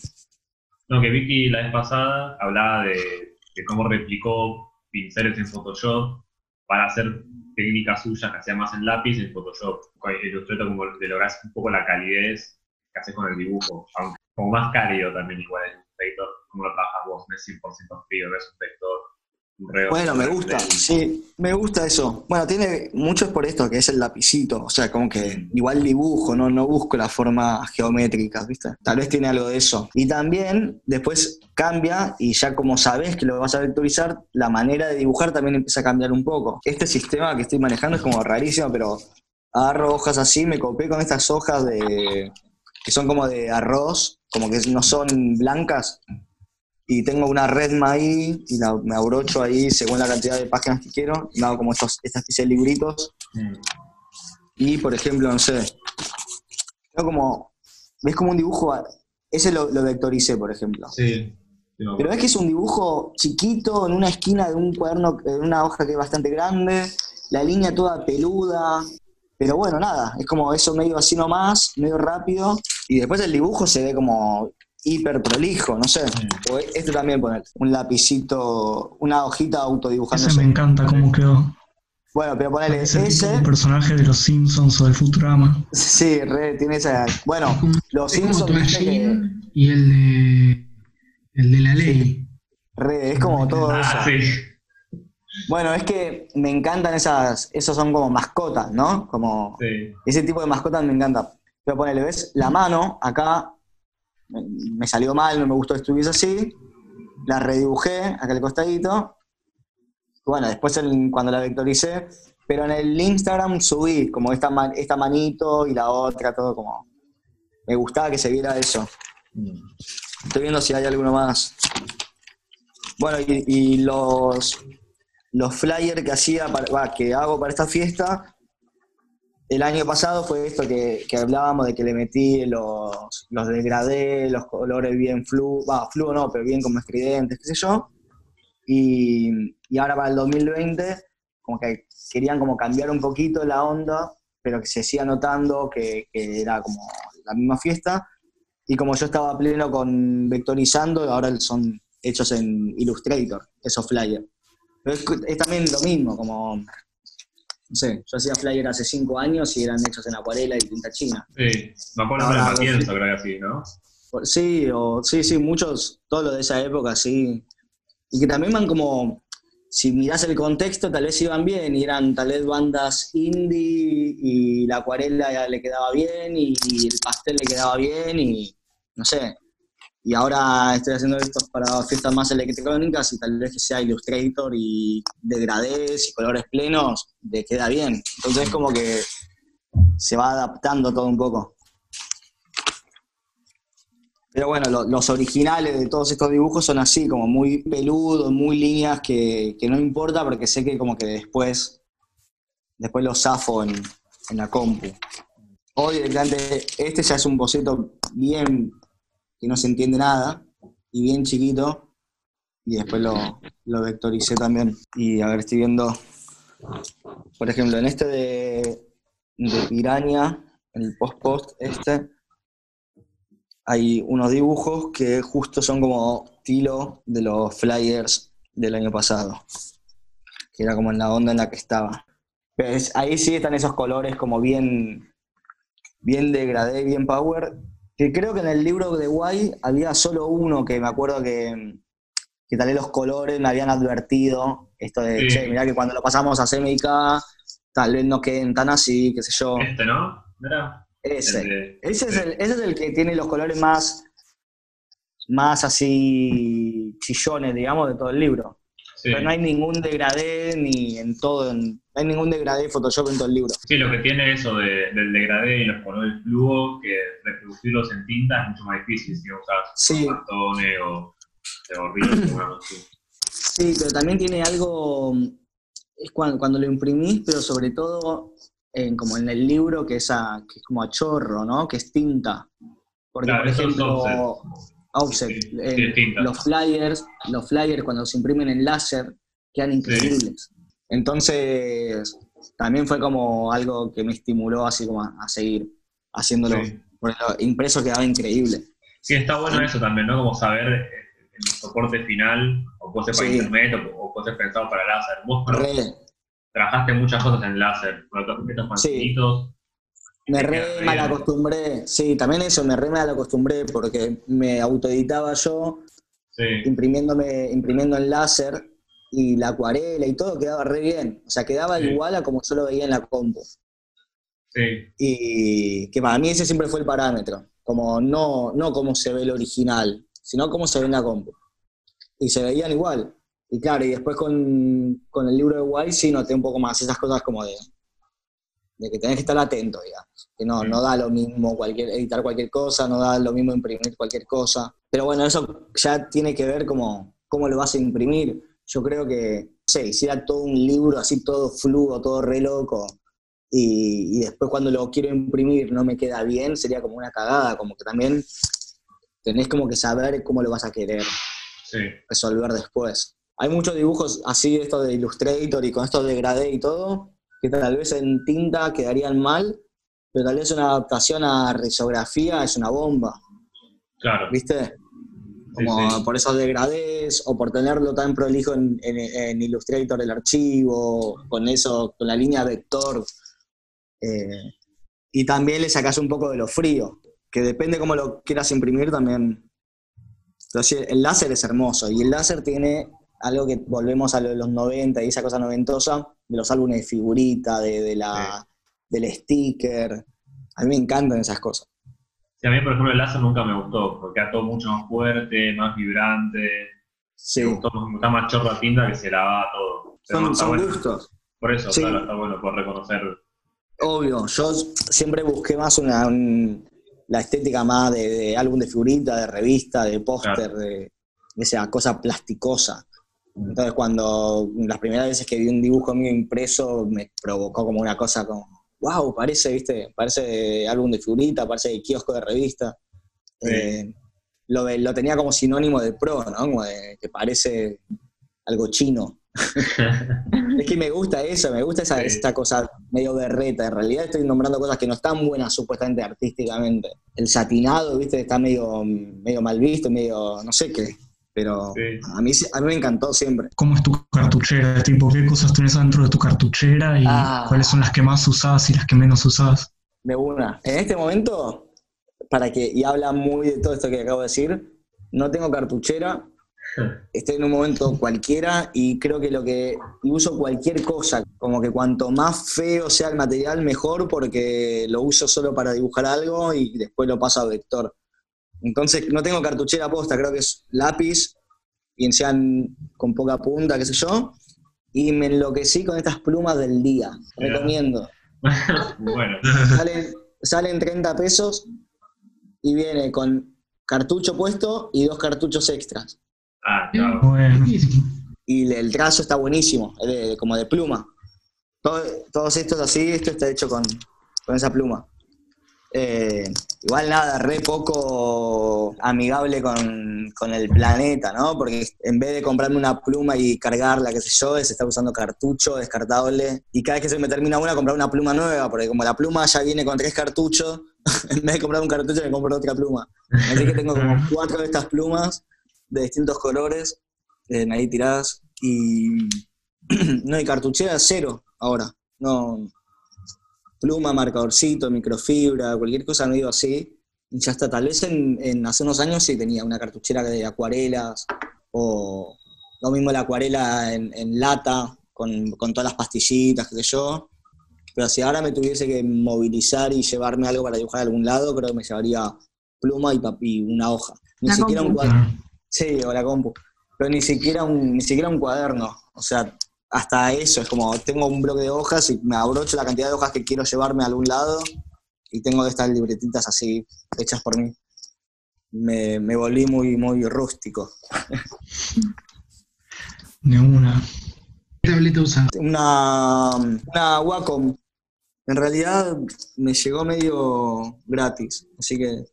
No, que Vicky la vez pasada hablaba de, cómo replicó pinceles en Photoshop para hacer técnicas suyas que hacía más en lápiz en Photoshop. Illustrator como de lograr un poco la calidez que haces con el dibujo, aunque como más cálido también igual el Illustrator, cómo lo trabajas vos, no es 100% frío, no es un vector bueno, me gusta, sí, me gusta eso. Bueno, tiene mucho por esto, que es el lapicito, o sea, como que igual dibujo, no, no busco las formas geométricas, ¿viste? Tal vez tiene algo de eso. Y también después cambia y ya como sabes que lo vas a vectorizar, la manera de dibujar también empieza a cambiar un poco. Este sistema que estoy manejando es como rarísimo, pero agarro hojas así, me copié con estas hojas de que son como de arroz, como que no son blancas, y tengo una redma ahí y la, me abrocho ahí según la cantidad de páginas que quiero y hago como estos, esta especie de libritos. Mm. Y por ejemplo, no sé, como, ves como un dibujo, ese lo, vectoricé, por ejemplo. Sí. Pero ves que es un dibujo chiquito en una esquina de un cuaderno, en una hoja que es bastante grande, la línea toda peluda, pero bueno, nada, es como eso medio así nomás, medio rápido, y después el dibujo se ve como hiper prolijo, no sé. O este también poner un lapicito, una hojita autodibujando. Ese me encanta cómo quedó. Bueno, pero ponele ese. Un personaje de los Simpsons o del Futurama. Sí, re, tiene esa. Bueno, los Simpsons. Y el de. El de la ley. Re, es como todo ah, eso. Bueno, es que me encantan esas. Esos son como mascotas, ¿no? Como. Ese tipo de mascotas me encanta. Pero ponele, ¿ves? La mano acá me salió mal, no me gustó que estuviese así, la redibujé acá al costadito, bueno, después cuando la vectoricé, pero en el Instagram subí como esta, esta manito y la otra, todo como... Me gustaba que se viera eso. Estoy viendo si hay alguno más. Bueno, y, los, los flyers que hacía, que hago para esta fiesta, el año pasado fue esto que, hablábamos de que le metí los, los degradé, los colores bien flu, va, flu no, pero bien como estridentes, qué sé yo. Y, ahora para el 2020, como que querían como cambiar un poquito la onda, pero que se siga notando que, era como la misma fiesta. Y como yo estaba pleno con vectorizando, ahora son hechos en Illustrator, esos flyers. Pero es también lo mismo, como no sé, yo hacía flyer hace cinco años y eran hechos en acuarela y tinta china. Sí, me acuerdo de creo que así, ¿no? Sí, o, sí, sí, muchos, todos los de esa época, sí. Y que también van como, si mirás el contexto, tal vez iban bien, y eran tal vez bandas indie, y la acuarela le quedaba bien, y el pastel le quedaba bien, y no sé, y ahora estoy haciendo esto para fiestas más electrónicas y tal vez que sea Illustrator y degradés y colores plenos, le queda bien. Entonces como que se va adaptando todo un poco. Pero bueno, los originales de todos estos dibujos son así, como muy peludos, muy líneas que, no importa porque sé que como que después, después los zafo en, en la compu. Hoy este ya es un boceto bien que no se entiende nada, y bien chiquito, y después lo, lo vectoricé también. Y a ver, estoy viendo, por ejemplo, en este de, de Piraña, el post-post este, hay unos dibujos que justo son como estilo de los flyers del año pasado, que era como en la onda en la que estaba. ahí sí están esos colores como bien, bien degradé, bien power, que creo que en el libro de Guay había solo uno que me acuerdo que, que tal vez los colores me habían advertido, esto de, che, mirá que cuando lo pasamos a CMYK, tal vez no queden tan así, qué sé yo. Este, ¿no? Ese. Ese, es el, ese es el que tiene los colores más, más así chillones, digamos, de todo el libro. Pero no hay ningún degradé ni en todo, hay ningún degradé Photoshop en todo el libro. Sí, lo que tiene eso de, del degradé y los colores fluo, que reproducirlos en tinta es mucho más difícil si usas sí. o, <clears throat> o Sí, pero también tiene algo, es cuando, cuando lo imprimís, pero sobre todo en, como en el libro que es, a, que es como a chorro, ¿no? Que es tinta. Porque, por ejemplo, offset. los flyers, los flyers cuando se imprimen en láser quedan increíbles. Entonces, también fue como algo que me estimuló así como a, seguir haciéndolo. Porque lo impreso quedaba increíble. Sí, está bueno eso también, ¿no? Como saber el soporte final, o puede ser para internet, o, puede ser pensado para láser. Vos trabajaste muchas cosas en láser, estos sí. Me re mal acostumbré, sí, también eso, me re mal acostumbré porque me autoeditaba yo imprimiéndome, imprimiendo en láser y la acuarela y todo quedaba re bien. O sea, quedaba igual a como yo lo veía en la compu. Sí. Y que para mí ese siempre fue el parámetro. Como no, no cómo se ve el original, sino cómo se ve en la compu. Y se veían igual. Y claro, y después con, el libro de White sí noté un poco más esas cosas como de, de que tenés que estar atento, digamos. Que no, no da lo mismo cualquier, editar cualquier cosa, no da lo mismo imprimir cualquier cosa. Pero bueno, eso ya tiene que ver como cómo lo vas a imprimir yo creo que, no sé, hiciera todo un libro así todo fluo, todo re loco, y, después cuando lo quiero imprimir no me queda bien, sería como una cagada, como que también tenés como que saber cómo lo vas a querer resolver después. Hay muchos dibujos así, esto de Illustrator y con esto de Grade y todo, que tal vez en tinta quedarían mal, pero tal vez una adaptación a risografía es una bomba. Claro. ¿Viste? Como por esos degradés o por tenerlo tan prolijo en, Illustrator el archivo, con eso, con la línea vector. Eh, y también le sacas un poco de lo frío, que depende cómo lo quieras imprimir también. Entonces, el láser es hermoso y el láser tiene algo que volvemos a lo de los 90 y esa cosa noventosa, de los álbumes de figurita, de, la, del sticker. A mí me encantan esas cosas. Sí, a mí, por ejemplo, el láser nunca me gustó, porque era todo mucho más fuerte, más vibrante. Sí. Me, gustó, más chorro a tinta que se lavaba todo. son, gustos. Por eso, claro, está bueno por reconocer. Obvio, yo siempre busqué más una, la estética más de, álbum de figurita, de revista, de póster, de, esa cosa plasticosa. Entonces, cuando las primeras veces que vi un dibujo mío impreso, me provocó como una cosa como wow, parece, viste, parece álbum de figurita, parece kiosco de revista. Eh, lo, lo, tenía como sinónimo de pro, ¿no? Como de, que parece algo chino. <laughs> es que me gusta eso, me gusta esa, esta cosa medio berreta. En realidad estoy nombrando cosas que no están buenas supuestamente artísticamente. El satinado, viste, está medio, medio mal visto, medio, no sé qué. Pero a, mí, a mí me encantó siempre. ¿Cómo es tu cartuchera? Tipo, ¿Qué cosas tienes dentro de tu cartuchera y ah. cuáles son las que más usás y las que menos usás? De una. En este momento, para que, y habla muy de todo esto que acabo de decir, no tengo cartuchera, <laughs> estoy en un momento cualquiera y creo que lo que uso cualquier cosa, como que cuanto más feo sea el material, mejor porque lo uso solo para dibujar algo y después lo paso a vector. Entonces no tengo cartuchera posta, creo que es lápiz, bien sean con poca punta, qué sé yo. Y me enloquecí con estas plumas del día. Recomiendo. <laughs> bueno. Salen, 30 pesos y viene con cartucho puesto y dos cartuchos extras. Ah, claro. Y el trazo está buenísimo, como de pluma. todos estos así, esto está hecho con, con esa pluma. Eh, igual nada, re poco amigable con, el planeta, ¿no? Porque en vez de comprarme una pluma y cargarla, qué sé yo, se está usando cartucho descartable. Y cada vez que se me termina una, comprar una pluma nueva, porque como la pluma ya viene con tres cartuchos, <laughs> en vez de comprar un cartucho, me compro otra pluma. Así que tengo como <laughs> cuatro de estas plumas de distintos colores eh, ahí tiradas. Y <clears throat> no, hay cartuchera cero ahora. No, pluma, marcadorcito, microfibra, cualquier cosa no medio así. Y ya está, tal vez en, hace unos años sí tenía una cartuchera de acuarelas, o lo mismo la acuarela en, lata, con, todas las pastillitas, qué sé yo. Pero si ahora me tuviese que movilizar y llevarme algo para dibujar a algún lado, creo que me llevaría pluma y, una hoja. Ni siquiera un cuaderno. Sí, o la compu. Pero ni siquiera un, ni siquiera un cuaderno. O sea, hasta eso, es como tengo un bloque de hojas y me abrocho la cantidad de hojas que quiero llevarme a algún lado y tengo estas libretitas así hechas por mí. Me, volví muy, muy rústico. De una. ¿Qué tableta usas? Una, una Wacom. En realidad me llegó medio gratis, así que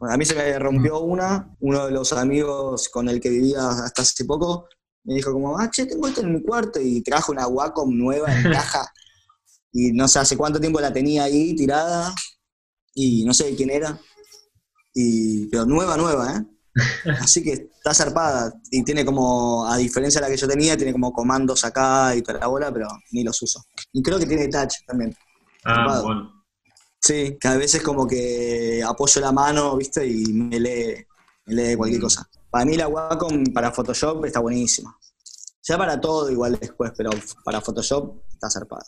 a mí se me rompió una, uno de los amigos con el que vivía hasta hace poco me dijo como, ah, che, tengo esto en mi cuarto y trajo una Wacom nueva en <laughs> caja y no sé hace cuánto tiempo la tenía ahí tirada y no sé quién era, y, pero nueva, nueva, ¿eh? <laughs> Así que está zarpada y tiene como, a diferencia de la que yo tenía, tiene como comandos acá y toda la bola, pero ni los uso. Y creo que tiene touch también. Ah, bueno. Sí, que a veces como que apoyo la mano, ¿viste? Y me lee, me lee cualquier cosa. Para mí la Wacom para Photoshop está buenísima. Ya para todo igual después, pero para Photoshop está zarpada.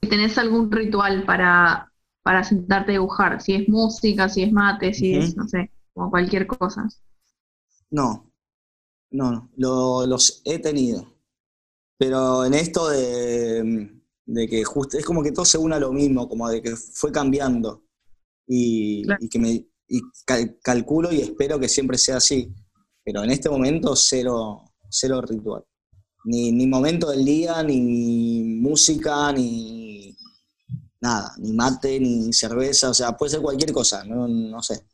¿Tenés algún ritual para, para sentarte a dibujar? Si es música, si es mate, si es, no sé, como cualquier cosa. No, no, lo, los he tenido. Pero en esto de, que justo, es como que todo se une a lo mismo, como de que fue cambiando. Y, que me calculo y espero que siempre sea así. Pero en este momento cero, cero ritual. Ni, ni momento del día, ni música, ni nada, ni mate, ni cerveza, o sea, puede ser cualquier cosa, no, no sé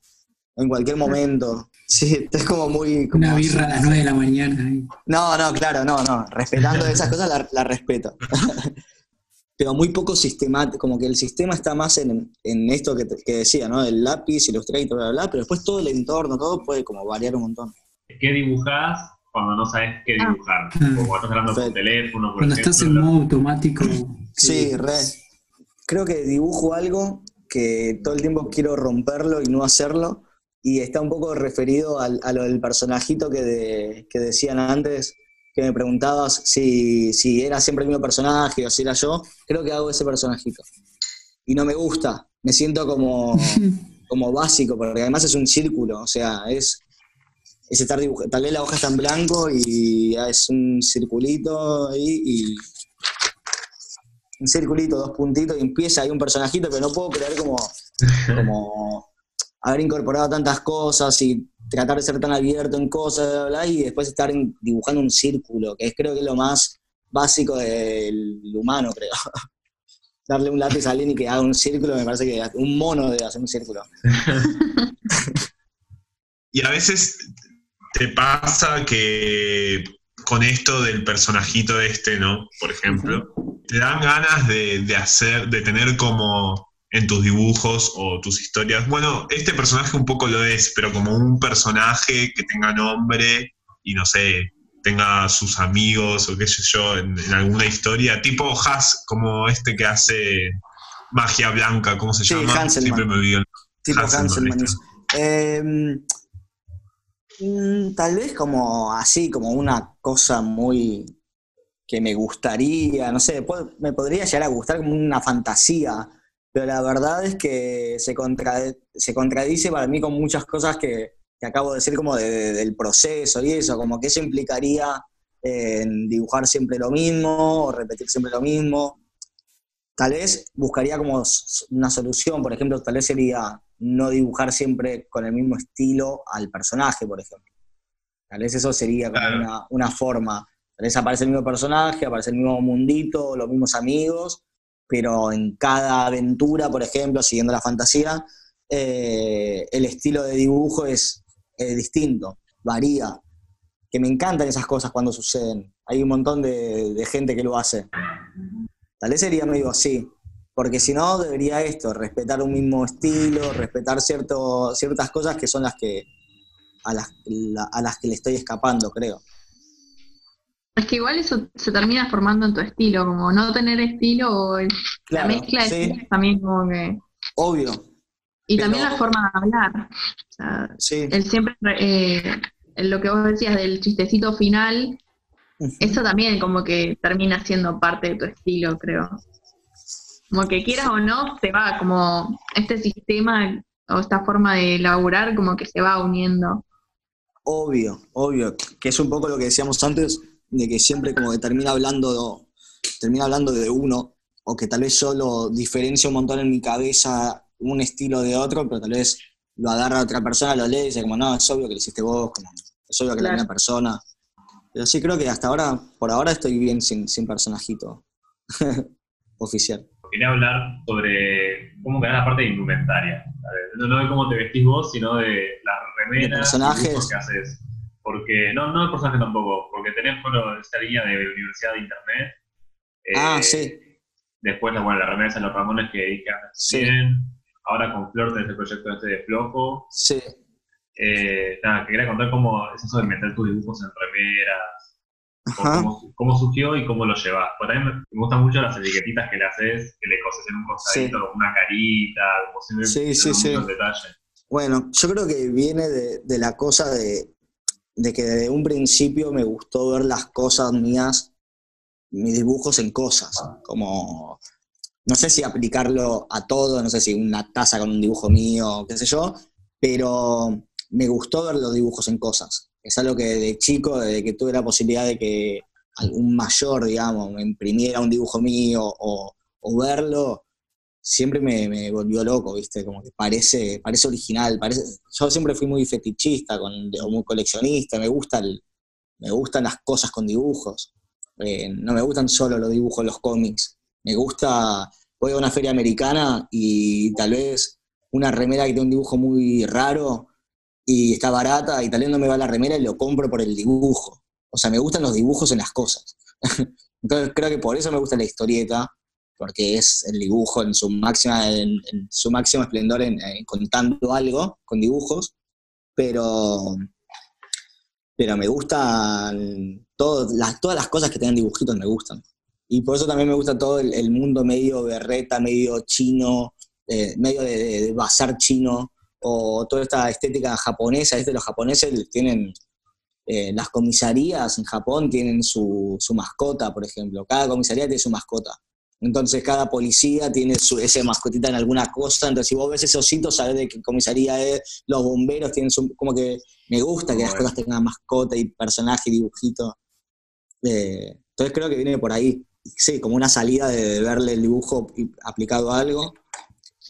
en cualquier momento. <laughs> Sí, es como muy... Una birra a las 9 de la mañana. No, no, claro, no, no. Respetando esas cosas la, respeto. <laughs> Pero muy poco sistemático, como que el sistema está más en, esto que, decía, ¿no? El lápiz, Illustrator, bla, bla, pero después todo el entorno, todo puede como variar un montón. ¿Qué dibujás cuando no sabes qué ah. dibujar? Como cuando estás hablando por teléfono, por Cuando estás en modo automático. Sí, re. Creo que dibujo algo que todo el tiempo quiero romperlo y no hacerlo y está un poco referido al, a lo del personajito que, que, decían antes, que me preguntabas si, si, era siempre el mismo personaje o si era yo, creo que hago ese personajito. Y no me gusta, me siento como, <laughs> como básico, porque además es un círculo, o sea, es, es estar dibujando, tal vez la hoja está en blanco y es un circulito ahí y un circulito, dos puntitos y empieza ahí un personajito, pero no puedo creer como, <laughs> como haber incorporado tantas cosas y tratar de ser tan abierto en cosas, y después estar dibujando un círculo, que es creo que es lo más básico del humano, creo. <laughs> Darle un lápiz a alguien y que haga un círculo, me parece que un mono debe hacer un círculo. <laughs> y a veces te pasa que con esto del personajito este, ¿no? Por ejemplo, te dan ganas de, de hacer, de tener como en tus dibujos o tus historias. Bueno, este personaje un poco lo es, pero como un personaje que tenga nombre y no sé, tenga sus amigos o qué sé yo en, alguna historia, tipo Has, como este que hace magia blanca, ¿cómo se llama? Siempre me olvido. Tipo Hanselman. Em, mm, tal vez como así, como una cosa muy que me gustaría, no sé, me podría llegar a gustar como una fantasía pero la verdad es que se, se contradice para mí con muchas cosas que, acabo de decir como del proceso y eso, como que eso implicaría en dibujar siempre lo mismo o repetir siempre lo mismo. Tal vez buscaría como una solución, por ejemplo, tal vez sería no dibujar siempre con el mismo estilo al personaje, por ejemplo. Tal vez eso sería como una, una forma. Tal vez aparece el mismo personaje, aparece el mismo mundito, los mismos amigos, pero en cada aventura, por ejemplo, siguiendo la fantasía, eh, el estilo de dibujo es, distinto, varía. Que me encantan esas cosas cuando suceden. Hay un montón de, gente que lo hace. Tal vez sería medio así, porque si no, debería esto, respetar un mismo estilo, respetar cierto, ciertas cosas que son las que a las, a las que le estoy escapando, creo. Es que igual eso se termina formando en tu estilo, como no tener estilo o la mezcla de estilos también como que... Obvio. Y también la forma de hablar. O sea, sí. El siempre, eh, lo que vos decías del chistecito final, eso también como que termina siendo parte de tu estilo, creo. Como que quieras o no, se va, como este sistema o esta forma de laburar como que se va uniendo. Obvio, obvio, que es un poco lo que decíamos antes, de que siempre como que termina hablando, termina hablando de uno, o que tal vez yo lo diferencio un montón en mi cabeza un estilo de otro, pero tal vez lo agarra otra persona, lo lee y dice como, no, es obvio que lo hiciste vos, como, es obvio que la misma persona. Pero sí creo que hasta ahora, por ahora estoy bien sin, sin personajito <laughs> oficial. Quería hablar sobre cómo quedar la parte de indumentaria. No, de cómo te vestís vos, sino de las remeras, personajes. que haces porque, no, no el personaje tampoco, porque tenés, bueno, esta línea de Universidad de Internet. ah, eh, sí. Después, bueno, la remesa de los Ramones que dije antes también. Ahora con Flor tenés el proyecto este de Flojo. Sí. Eh, nada, quería contar cómo es eso de meter tus dibujos en remeras, cómo, cómo, surgió y cómo lo llevas. Por ahí me, gustan mucho las etiquetitas que le haces, que le coses en un costadito, una carita, como siempre, sí, sí, sí. detalle. Bueno, yo creo que viene de, de la cosa de de que desde un principio me gustó ver las cosas mías, mis dibujos en cosas, como, no sé si aplicarlo a todo, no sé si una taza con un dibujo mío, qué sé yo, pero me gustó ver los dibujos en cosas. Es algo que de chico, desde que tuve la posibilidad de que algún mayor, digamos, me imprimiera un dibujo mío o, verlo, siempre me, volvió loco, ¿viste? Como que parece, parece original. Yo siempre fui muy fetichista, o muy coleccionista, me, gusta me gustan las cosas con dibujos. Eh, no me gustan solo los dibujos, los cómics. Me gusta, voy a una feria americana y tal vez una remera que tiene un dibujo muy raro y está barata y tal vez no me va la remera y lo compro por el dibujo. O sea, me gustan los dibujos en las cosas. <laughs> Entonces creo que por eso me gusta la historieta, porque es el dibujo en su máxima, en, su máximo esplendor en, contando algo con dibujos, pero, pero me gustan todas las, todas las cosas que tengan dibujitos me gustan. Y por eso también me gusta todo el, mundo medio berreta, medio chino, eh, medio de, bazar chino, o toda esta estética japonesa, este, los japoneses tienen eh, las comisarías en Japón tienen su, mascota, por ejemplo. Cada comisaría tiene su mascota. Entonces cada policía tiene su, ese mascotita en alguna cosa. Entonces si vos ves ese osito, sabes de qué comisaría es. Los bomberos tienen su... Como que me gusta que las cosas tengan mascota y personaje y dibujito. Eh, entonces creo que viene por ahí. Sí, como una salida de verle el dibujo aplicado a algo.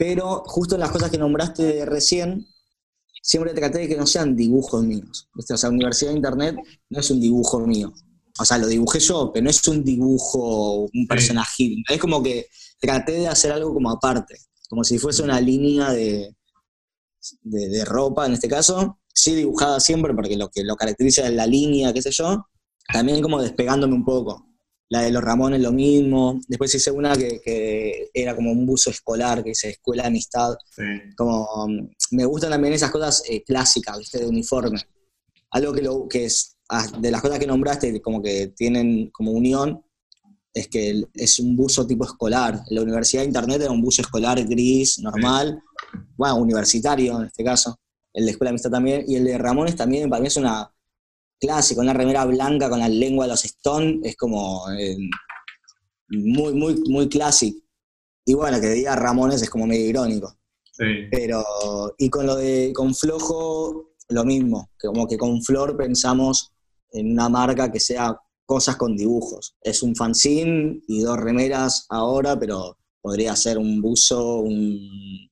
Pero justo las cosas que nombraste recién, siempre traté de que no sean dibujos míos. O sea, Universidad de Internet no es un dibujo mío. O sea, lo dibujé yo, pero no es un dibujo, un personaje. Es como que traté de hacer algo como aparte, como si fuese una línea de, de, ropa, en este caso, sí dibujada siempre, porque lo que lo caracteriza es la línea, qué sé yo, también como despegándome un poco la de los Ramones lo mismo. Después hice una que, era como un buzo escolar, que dice Escuela de Amistad. Como, mm, me gustan también esas cosas eh, clásicas, ¿viste? de uniforme. Algo que, lo, que es, ah, de las cosas que nombraste, como que tienen como unión, es que es un buzo tipo escolar. La Universidad de Internet era un buzo escolar gris, normal, bueno, universitario en este caso. El de Escuela de Amistad también. Y el de Ramones también, para mí es una, clásico, una remera blanca con la lengua de los Stone, es como eh, muy, muy, muy clásico. Y bueno, que diga Ramones es como medio irónico. Sí. Pero, y con lo de con Flojo, lo mismo, que como que con Flor pensamos en una marca que sea cosas con dibujos. Es un fanzine y dos remeras ahora, pero podría ser un buzo, un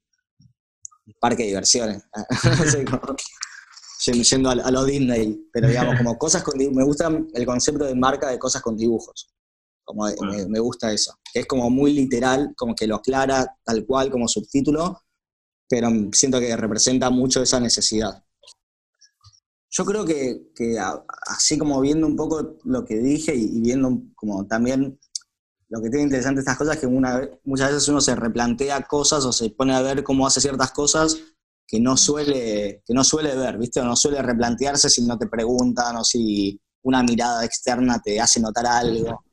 parque de diversiones. <laughs> yendo a, lo Disney, pero digamos, como cosas con me gusta el concepto de marca de cosas con dibujos. Como me, gusta eso. Es como muy literal, como que lo aclara tal cual como subtítulo, pero siento que representa mucho esa necesidad. Yo creo que, así como viendo un poco lo que dije y, viendo como también lo que tiene interesante estas cosas que muchas veces uno se replantea cosas o se pone a ver cómo hace ciertas cosas que no suele, que no suele ver, ¿viste? O no suele replantearse si no te preguntan o si una mirada externa te hace notar algo.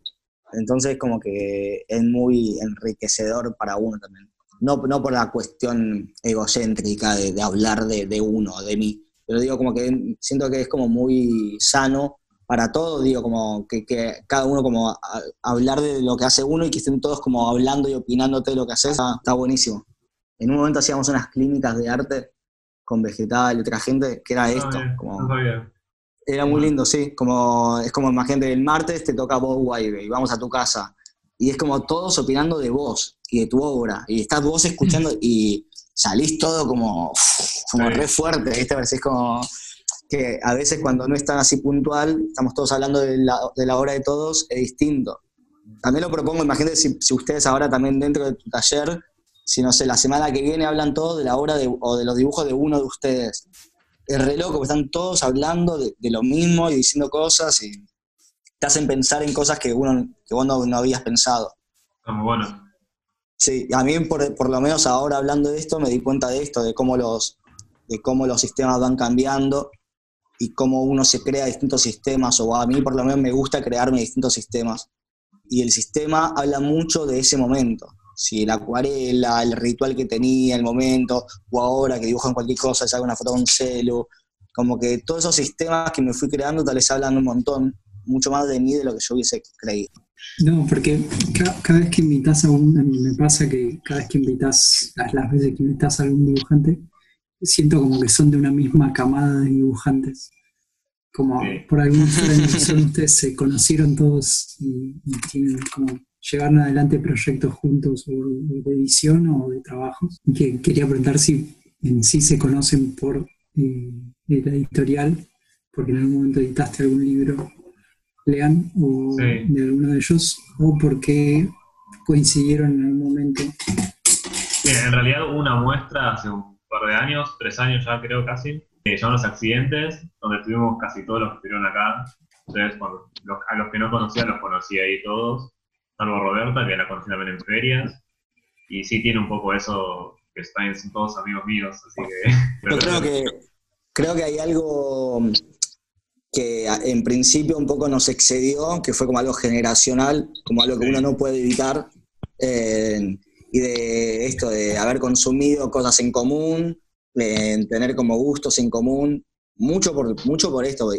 Entonces como que es muy enriquecedor para uno también. No, no por la cuestión egocéntrica de, hablar de, uno, de mí, pero digo como que siento que es como muy sano para todos, digo como que, cada uno como hablar de lo que hace uno y que estén todos como hablando y opinándote de lo que haces, está buenísimo. En un momento hacíamos unas clínicas de arte con vegetal y otra gente, que era esto. como, era muy lindo, sí. Como, es como, imagínate, el martes te toca vos, Guaybe, y vamos a tu casa. Y es como todos opinando de vos y de tu obra. Y estás vos escuchando <laughs> y salís todo como, como re fuerte, ¿viste? Es como que a veces cuando no es tan así puntual, estamos todos hablando de la, de la obra de todos, es distinto. También lo propongo, imagínate si, si ustedes ahora también dentro de tu taller si no sé, la semana que viene hablan todos de la obra o de los dibujos de uno de ustedes. Es re loco, están todos hablando de, lo mismo y diciendo cosas y te hacen pensar en cosas que, uno, que vos no, habías pensado. Como bueno. Sí, a mí por, por, lo menos ahora hablando de esto me di cuenta de esto, de cómo los, de cómo los sistemas van cambiando y cómo uno se crea distintos sistemas, o a mí por lo menos me gusta crearme distintos sistemas. Y el sistema habla mucho de ese momento si la acuarela, el ritual que tenía, el momento, o ahora que dibujan cualquier cosa, haga una foto con celu, como que todos esos sistemas que me fui creando tal vez hablan un montón, mucho más de mí de lo que yo hubiese creído. No, porque cada, vez que invitas a un, me pasa que cada vez que invitas, las, las veces que invitas a algún dibujante, siento como que son de una misma camada de dibujantes. Como por alguna <laughs> razón ustedes se conocieron todos y, tienen como llevaron adelante proyectos juntos o de edición o de trabajos. Y que quería preguntar si en sí se conocen por eh, la editorial, porque en algún momento editaste algún libro, lean, o de alguno de ellos, o porque coincidieron en algún momento. en realidad hubo una muestra hace un par de años, tres años ya creo casi, que son los accidentes, donde estuvimos casi todos los que estuvieron acá. Entonces, a los que no conocía los conocí ahí todos, salvo Roberta, que la conocí también en ferias. Y sí tiene un poco eso, que están son todos amigos míos, así que... <laughs> Yo creo que, creo que hay algo que en principio un poco nos excedió, que fue como algo generacional, como algo que uno no puede evitar, eh, y de esto de haber consumido cosas en común, de tener como gustos en común, mucho por, mucho por esto,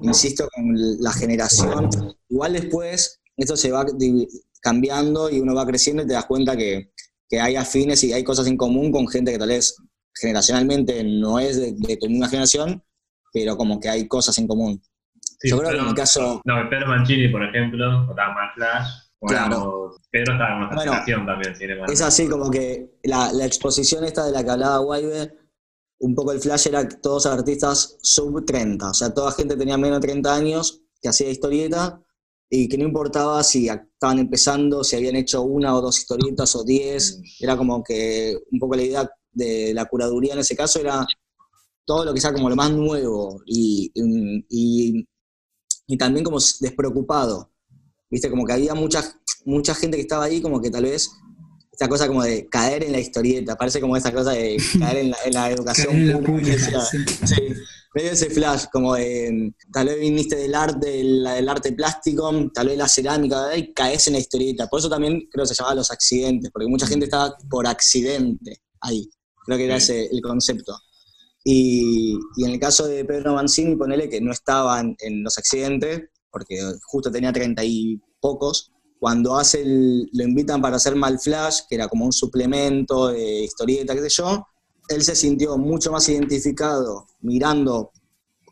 insisto, con la generación. Igual después esto se va cambiando y uno va creciendo y te das cuenta que, hay afines y hay cosas en común con gente que tal vez generacionalmente no es de, tu misma generación, pero como que hay cosas en común. Yo creo que en mi caso... No, Pedro Mancini, por ejemplo, o Dagmar Flash, claro. Pedro está en nuestra generación también. Es así como que la, la, exposición esta de la que hablaba Waibe, un poco el flash era todos artistas sub 30, o sea, toda gente tenía menos de 30 años que hacía historieta y que no importaba si estaban empezando, si habían hecho una o dos historietas o diez, era como que un poco la idea de la curaduría en ese caso era todo lo que sea como lo más nuevo y, y, también como despreocupado. Viste, como que había mucha, mucha gente que estaba ahí como que tal vez esta cosa como de caer en la historieta, parece como esa cosa de caer en la, en la educación pública. sí medio ese flash, como de, tal vez viniste del arte, del, arte plástico, tal vez la cerámica, y caes en la historieta. Por eso también creo que se llamaba los accidentes, porque mucha gente estaba por accidente ahí. Creo que era ese el concepto. Y, en el caso de Pedro Mancini, ponele que no estaba en, los accidentes, porque justo tenía treinta y pocos, cuando hace lo invitan para hacer Mal Flash, que era como un suplemento de historieta, qué sé yo, él se sintió mucho más identificado mirando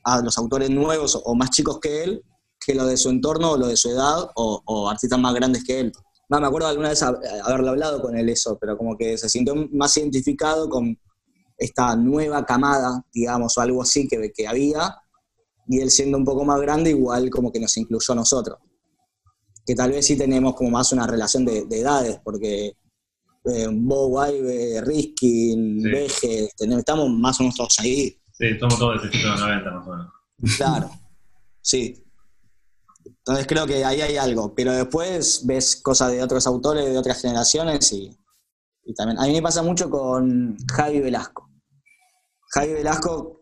a los autores nuevos o más chicos que él que lo de su entorno o lo de su edad o, artistas más grandes que él. No, me acuerdo alguna vez haberlo hablado con él eso, pero como que se sintió más identificado con esta nueva camada, digamos, o algo así que, que había, y él siendo un poco más grande, igual como que nos incluyó a nosotros. Que tal vez sí tenemos como más una relación de edades, porque eh, Bow, Riskin, sí. estamos más o menos todos ahí. Sí, somos todos de 90 más o menos. Claro, sí. Entonces creo que ahí hay algo, pero después ves cosas de otros autores, de otras generaciones y, también. A mí me pasa mucho con Javi Velasco. Javi Velasco,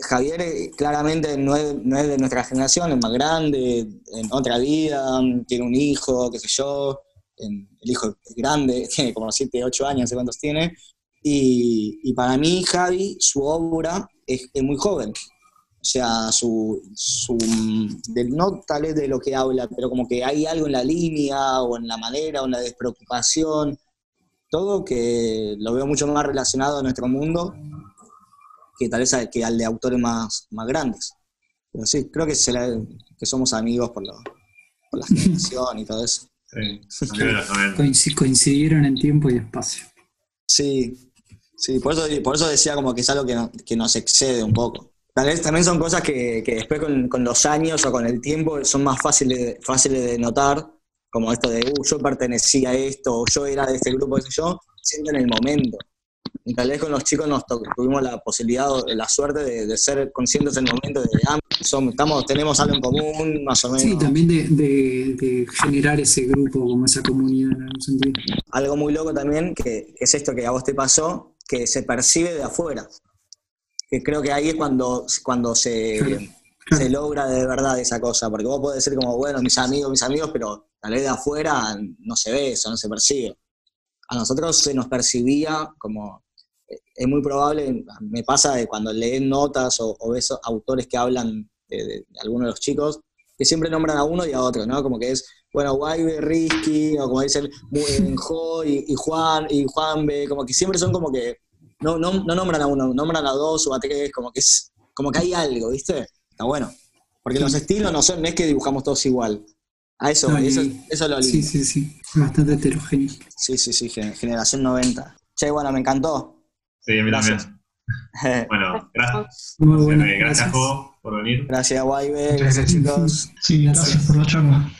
Javier eh, claramente no es, no es de nuestra generación, es más grande, en otra vida, tiene un hijo, qué sé yo, el hijo es grande, <laughs> tiene como 7, 8 años, no sé cuántos tiene, y, para mí Javi, su obra es, muy joven. O sea, su, su no tal vez de lo que habla, pero como que hay algo en la línea o en la manera o en la despreocupación, todo que lo veo mucho más relacionado a nuestro mundo que tal vez que al de autores más, más grandes. Pero sí, creo que, que somos amigos por, por la <laughs> generación y todo eso. Sí, coincidieron en tiempo y espacio. Sí, sí, por eso, por eso decía como que es algo que, nos excede un poco. Tal vez también son cosas que, después con, los años o con el tiempo son más fáciles, fáciles de notar, como esto de, uh, yo pertenecía a esto, o yo era de este grupo, que yo, siento en el momento. Y tal vez con los chicos nos tuvimos la posibilidad o la suerte de, ser conscientes en el momento de, ah, somos, estamos, tenemos algo en común, más o menos. Sí, también de, generar ese grupo, como esa comunidad en algún sentido. Algo muy loco también, que, es esto que a vos te pasó, que se percibe de afuera. Que creo que ahí es cuando, cuando se, se logra de verdad esa cosa, porque vos podés decir como, bueno, mis amigos, mis amigos, pero tal vez de afuera no se ve eso, no se percibe. A nosotros se nos percibía como es muy probable, me pasa de cuando lees notas o, ves autores que hablan de, algunos de los chicos, que siempre nombran a uno y a otro, ¿no? Como que es, bueno, Guaybe, Risky, o como dicen, Jo <laughs> y, y, Juan, y Juan B, como que siempre son como que, no, no, no nombran a uno, nombran a dos o a tres, como que es, como que hay algo, ¿viste? Está bueno. Porque los estilos no son, no es que dibujamos todos igual. A eso, eso, eso, es lo lindo. Sí, sí, sí. Bastante heterogéneo. Sí, sí, sí, generación 90. Che, bueno, me encantó. Sí, a mí también. bueno, gracias. Muy bueno, gracias, gracias por venir. Gracias, Guaybe. Gracias, chicos. Sí, gracias por la charla.